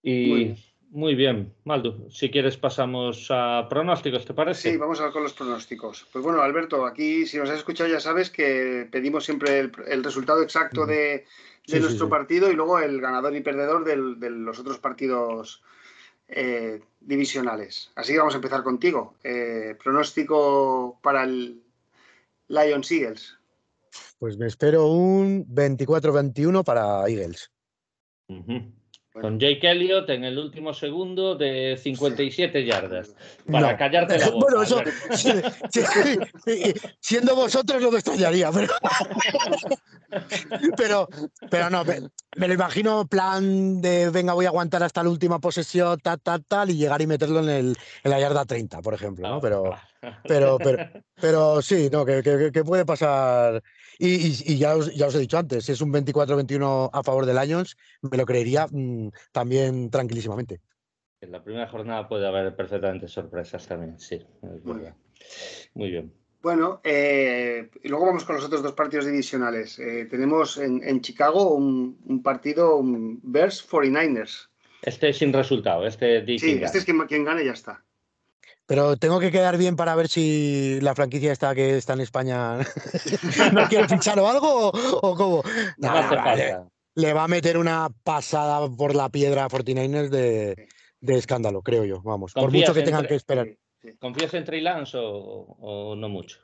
Y muy bien, Maldu, si quieres pasamos a pronósticos, ¿te parece? Sí, vamos a ver con los pronósticos. Pues bueno, Alberto, aquí si nos has escuchado ya sabes que pedimos siempre el, resultado exacto de, nuestro partido y luego el ganador y perdedor de los otros partidos eh, divisionales. Así que vamos a empezar contigo. Eh, pronóstico para el Lions Eagles. Pues me espero un 24-21 para Eagles. Con Jake Elliott en el último segundo de 57 yardas. Para callarte la boca. Bueno, eso, siendo vosotros no me extrañaría, pero. pero, pero no, me, lo imagino plan de venga, voy a aguantar hasta la última posesión, tal, tal, tal, y llegar y meterlo en, el, en la yarda 30, por ejemplo, ¿no? Pero, pero, pero, pero sí, no, que, que puede pasar y, ya, os, ya, os, he dicho antes, si es un 24-21 a favor de Lions, me lo creería mm, también tranquilísimamente. En la primera jornada puede haber perfectamente sorpresas también, sí, Muy bien. Bueno, eh, y luego vamos con los otros dos partidos divisionales. Eh, tenemos en, Chicago un, partido, un Bears 49ers. Este sin resultado, este Sí, este es quien, quien gane y ya está. Pero tengo que quedar bien para ver si la franquicia está que está en España no quiere fichar o algo o, cómo. le, va a meter una pasada por la piedra a 49ers de, escándalo, creo yo. Vamos, por mucho que tengan que esperar. ¿Confías en Trey Lance o, no mucho?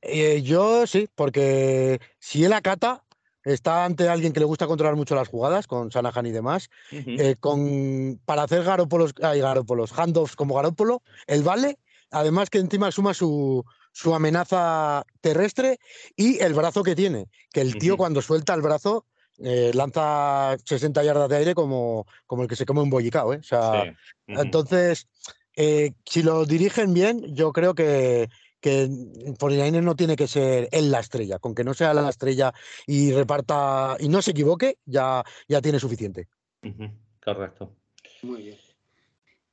Eh, yo sí, porque si él acata, está ante alguien que le gusta controlar mucho las jugadas, con Sanahan y demás, eh, con, para hacer garópolos, hay garópolos, handoffs como garópolo, el vale, además que encima suma su, su amenaza terrestre y el brazo que tiene, que el tío cuando suelta el brazo eh, lanza 60 yardas de aire como, como el que se come un bollicao. ¿eh? O sea, Entonces, si lo dirigen bien, yo creo que, que 49 no tiene que ser él la estrella, con que no sea la estrella y reparta y no se equivoque, ya, ya tiene suficiente. Correcto. Muy bien.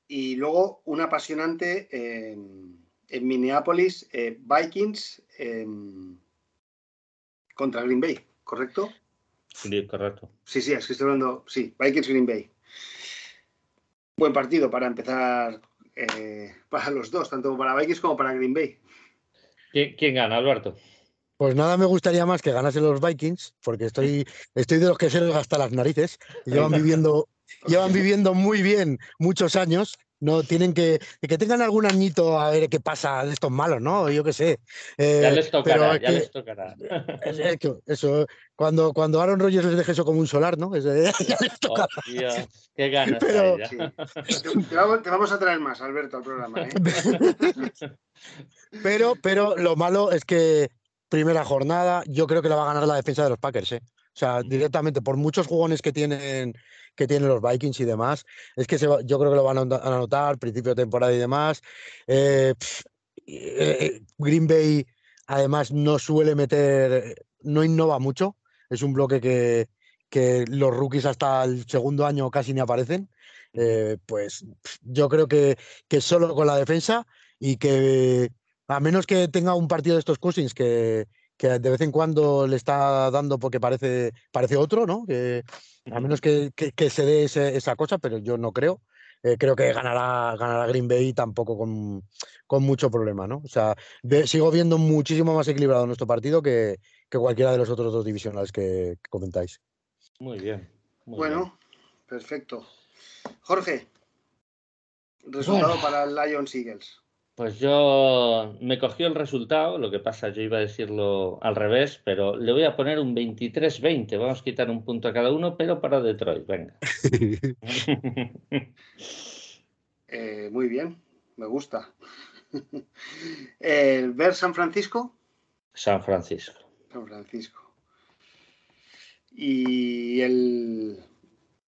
Y luego un apasionante en Minneapolis, eh, Vikings em, contra Green Bay, ¿correcto? Sí, correcto. Sí, sí, es que estoy hablando, sí, Vikings Green Bay. Buen partido para empezar eh, para los dos, tanto para Vikings como para Green Bay. ¿Quién, gana, Alberto? Pues nada me gustaría más que ganasen los Vikings, porque estoy, estoy de los que se les hasta las narices. Llevan viviendo, llevan viviendo muy bien muchos años. No tienen que, que tengan algún añito a ver qué pasa de estos malos, ¿no? Yo qué sé. Eh, ya les tocará, ya les tocará. eso, cuando, cuando Aaron Rodgers les deje eso como un solar, ¿no? ya les tocará. qué ganas. Pero, te, vamos, te, vamos, a traer más, Alberto, al programa. ¿eh? Pero, pero lo malo es que primera jornada, yo creo que la va a ganar la defensa de los Packers, ¿eh? O sea, directamente, por muchos jugones que tienen, que tienen los Vikings y demás, es que yo creo que lo van a anotar, principio de temporada y demás. Eh, eh, Green Bay, además, no suele meter, no innova mucho. Es un bloque que, que los rookies hasta el segundo año casi ni aparecen. pues yo creo que, que solo con la defensa y que a menos que tenga un partido de estos Cousins que, de vez en cuando le está dando porque parece, parece otro, ¿no? Que, a menos que, se dé esa cosa, pero yo no creo. Eh, creo que ganará, ganará Green Bay tampoco con, mucho problema, ¿no? O sea, sigo viendo muchísimo más equilibrado nuestro partido que, cualquiera de los otros dos divisionales que, comentáis. Muy bien. bueno, perfecto. Jorge, resultado para el Lions Eagles. Pues yo me cogió el resultado, lo que pasa, yo iba a decirlo al revés, pero le voy a poner un 23-20. Vamos a quitar un punto a cada uno, pero para Detroit, venga. Eh, muy bien, me gusta. ¿El ver San Francisco? San Francisco. San Francisco. Y el.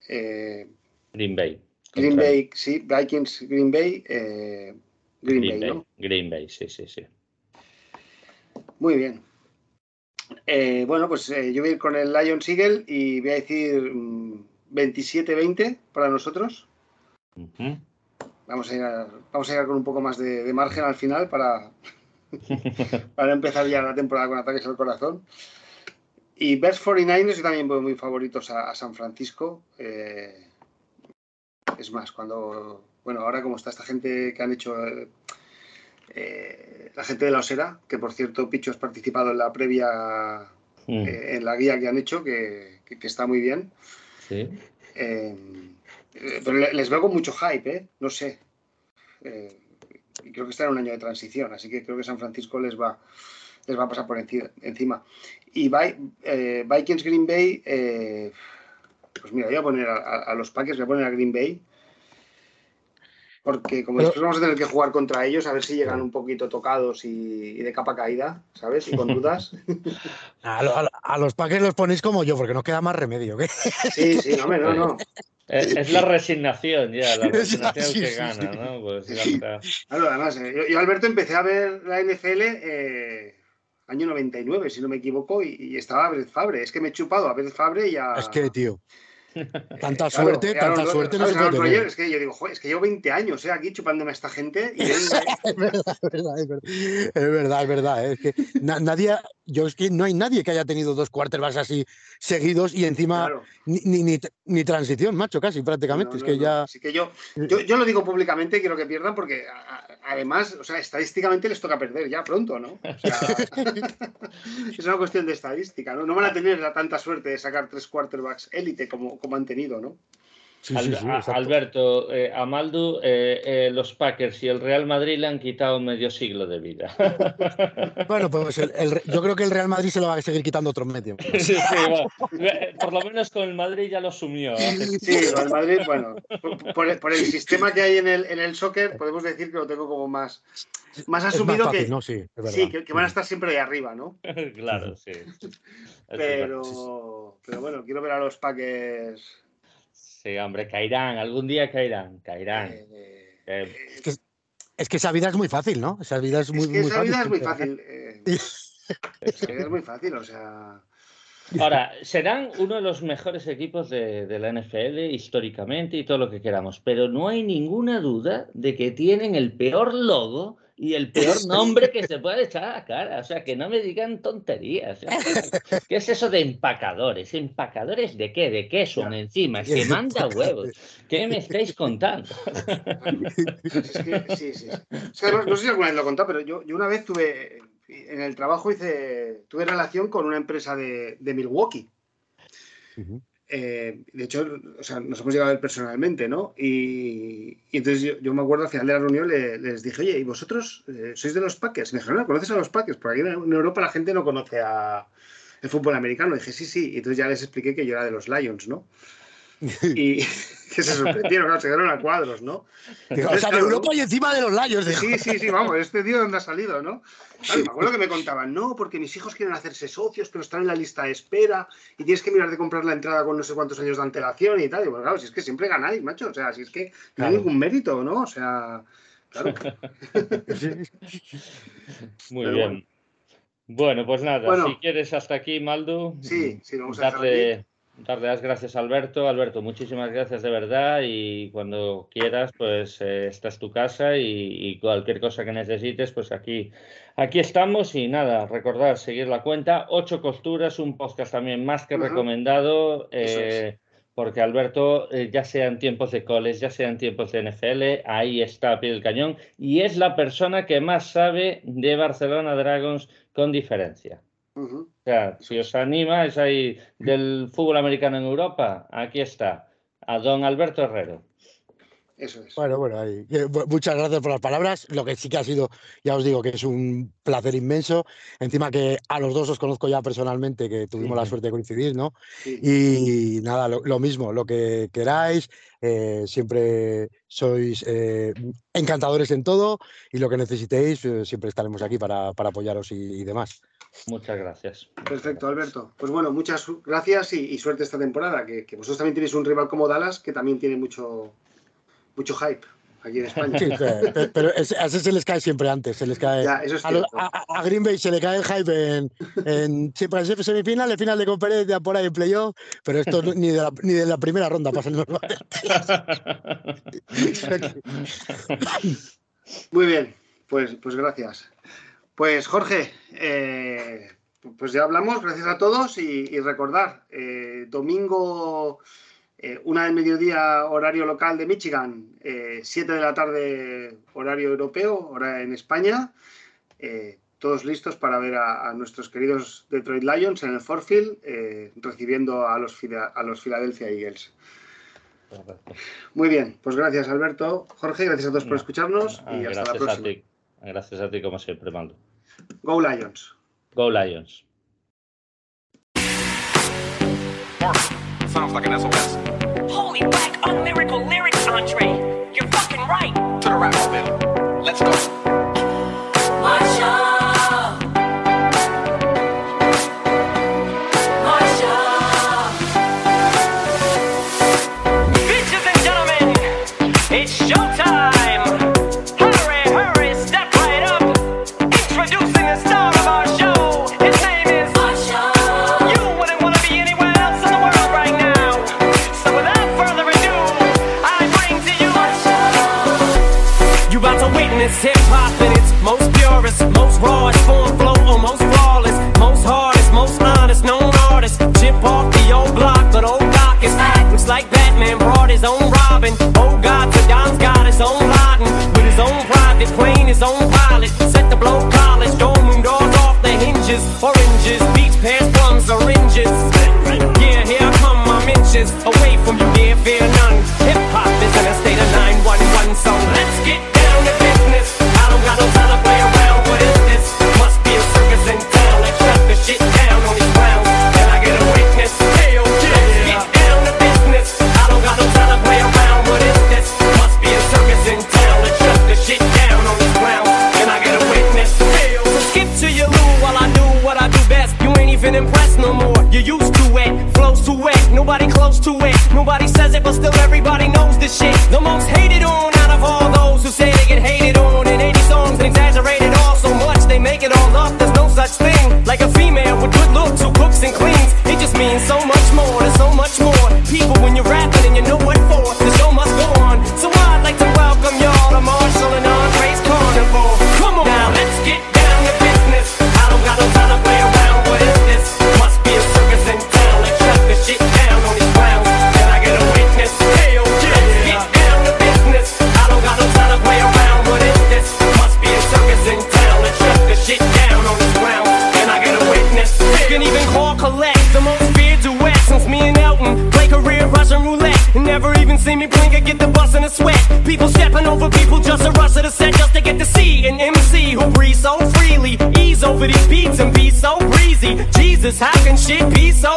Eh, Green Bay. Green Bay, sí, Vikings, Green Bay. Eh, Green, Bay, Green Bay, sí, sí, sí. Muy bien. Eh, bueno, pues eh, yo voy a ir con el Lion Seagull y voy a decir 27-20 mm, para nosotros. Vamos a, llegar, vamos a llegar con un poco más de, margen al final para, para empezar ya la temporada con ataques al corazón. Y Best 49ers yo también voy muy favoritos a, San Francisco. Eh, es más, cuando, bueno, ahora como está esta gente que han hecho, eh, la gente de la Osera, que por cierto Picho has participado en la previa, mm. eh, en la guía que han hecho, que, está muy bien. Sí. pero les veo con mucho hype, ¿eh? No sé. creo que está en un año de transición, así que creo que San Francisco les va, les va a pasar por encima. Y Vikings Green Bay, pues mira, voy a poner a, los Packers, voy a poner a Green Bay porque como después vamos a tener que jugar contra ellos, a ver si llegan un poquito tocados y, de capa caída, ¿sabes? Y con dudas. a, los Packers los ponéis como yo, porque no queda más remedio. Sí, sí, no, no, no. Es, la resignación ya, la resignación que gana, ¿no? Pues además, eh, yo, Alberto empecé a ver la NFL eh, año 99, si no me equivoco, y, estaba a Brett Fabre. Es que me he chupado a Brett Fabre y a... Es que, tío, Tanta suerte, tanta suerte. No es que yo digo, joder, es que llevo 20 años eh, aquí chupándome a esta gente. Y es, verdad, es, verdad, es verdad, es verdad, es que nadie, yo es que no hay nadie que haya tenido dos quarterbacks así seguidos y encima ni, ni, ni, transición, macho, casi prácticamente. es que ya. Así que yo, yo, yo, lo digo públicamente, quiero que pierdan porque además, o sea, estadísticamente les toca perder ya pronto, ¿no? O sea, es una cuestión de estadística, ¿no? No van a tener la tanta suerte de sacar tres quarterbacks élite como, como han ¿no? Alberto, eh, a Maldu, eh, eh, los Packers y el Real Madrid le han quitado medio siglo de vida. bueno, pues yo creo que el Real Madrid se lo va a seguir quitando otro medio. Sí, por lo menos con el Madrid ya lo asumió. Sí, el Madrid, bueno, por, el, sistema que hay en el, en el soccer, podemos decir que lo tengo como más, más asumido que, sí, que, van a estar siempre ahí arriba, ¿no? claro, sí. Pero, pero bueno, quiero ver a los Packers Sí, hombre, caerán, algún día caerán, caerán. Eh, eh, es, que, esa vida es muy fácil, ¿no? Esa vida es muy, es que esa vida es muy fácil. Eh, esa vida es muy fácil, o sea. Ahora, serán uno de los mejores equipos de, de, la NFL históricamente y todo lo que queramos, pero no hay ninguna duda de que tienen el peor logo y el peor nombre que se puede echar a la cara. O sea, que no me digan tonterías. ¿Qué es eso de empacadores? ¿Empacadores de qué? ¿De qué son encima? que manda huevos. ¿Qué me estáis contando? sí, sí. no, sé si alguna vez lo he contado, pero yo, yo una vez tuve, en el trabajo hice, tuve relación con una empresa de, de Milwaukee. Eh, de hecho, o sea, nos hemos llegado a ver personalmente, ¿no? Y, entonces yo, me acuerdo al final de la reunión les dije, oye, ¿y vosotros eh, sois de los Packers? Me dijeron, no, ¿conoces a los Packers? Porque aquí en Europa la gente no conoce a el fútbol americano. Y dije, sí, sí. Y entonces ya les expliqué que yo era de los Lions, ¿no? Y que se sorprendieron, claro, se quedaron a cuadros, ¿no? o sea, de Europa y encima de los Lions. Sí, sí, sí, vamos, este tío de dónde ha salido, ¿no? me acuerdo que me contaban, no, porque mis hijos quieren hacerse socios, pero están en la lista de espera y tienes que mirar de comprar la entrada con no sé cuántos años de antelación y tal. Y bueno, claro, si es que siempre ganáis, macho, o sea, si es que no hay ningún mérito, ¿no? O sea, claro. Muy bien. Bueno. pues nada, si quieres hasta aquí, Maldu, sí, sí, vamos a darle, darle las gracias Alberto. Alberto, muchísimas gracias de verdad y cuando quieras, pues eh, esta es tu casa y, cualquier cosa que necesites, pues aquí, aquí estamos y nada, recordar, seguir la cuenta. Ocho costuras, un podcast también más que recomendado. Eh, porque Alberto, eh, ya sea en tiempos de coles, ya sea en tiempos de NFL, ahí está a pie del cañón y es la persona que más sabe de Barcelona Dragons con diferencia. O sea, si os anima, es ahí del fútbol americano en Europa, aquí está, a don Alberto Herrero. Eso es. Bueno, bueno, ahí. muchas gracias por las palabras. Lo que sí que ha sido, ya os digo que es un placer inmenso. Encima que a los dos os conozco ya personalmente, que tuvimos la suerte de coincidir, ¿no? Y nada, lo, mismo, lo que queráis, eh, siempre sois eh, encantadores en todo y lo que necesitéis, eh, siempre estaremos aquí para, apoyaros y demás. Muchas gracias. Perfecto, Alberto. Pues bueno, muchas gracias y, suerte suerte esta temporada, que, vosotros también tenéis un rival como Dallas que también tiene mucho, mucho hype. aquí en España. Sí, pero, a ese se les cae siempre antes. Se les cae, a, Green Bay se le cae el hype en, en siempre en semifinal, final de conferencia, por ahí en playoff, pero esto ni de la, ni de la primera ronda pasan Muy bien, pues, pues gracias. Pues Jorge, eh, pues ya hablamos, gracias a todos y, recordar, eh, domingo, eh, una del mediodía, horario local de Michigan, siete de la tarde, horario europeo, hora en España. todos listos para ver a, nuestros queridos Detroit Lions en el Forfield, recibiendo a los, a los Philadelphia Eagles. Muy bien, pues gracias Alberto. Jorge, gracias a todos por escucharnos y hasta la próxima. A ti. Gracias a ti, como siempre, Mando. Go Lions. Go Lions. Sounds like an SOS. Holy whack, a miracle lyrics, Andre. You're fucking right. To the rap bill. Let's go. rawest, form flow oh, almost flawless. Most hardest, most honest, known artist. Chip off the old block, but old doc is Looks like Batman brought his own Robin. Oh God, the Don's got his own Laden. With his own private plane, his own pilot. Set the blow college, dome and doors off the hinges. Oranges, beach pears, plums, oranges. Yeah, here come my inches. Away from you, dear, fear none. Hip hop is in a state of 911, so let's get She be so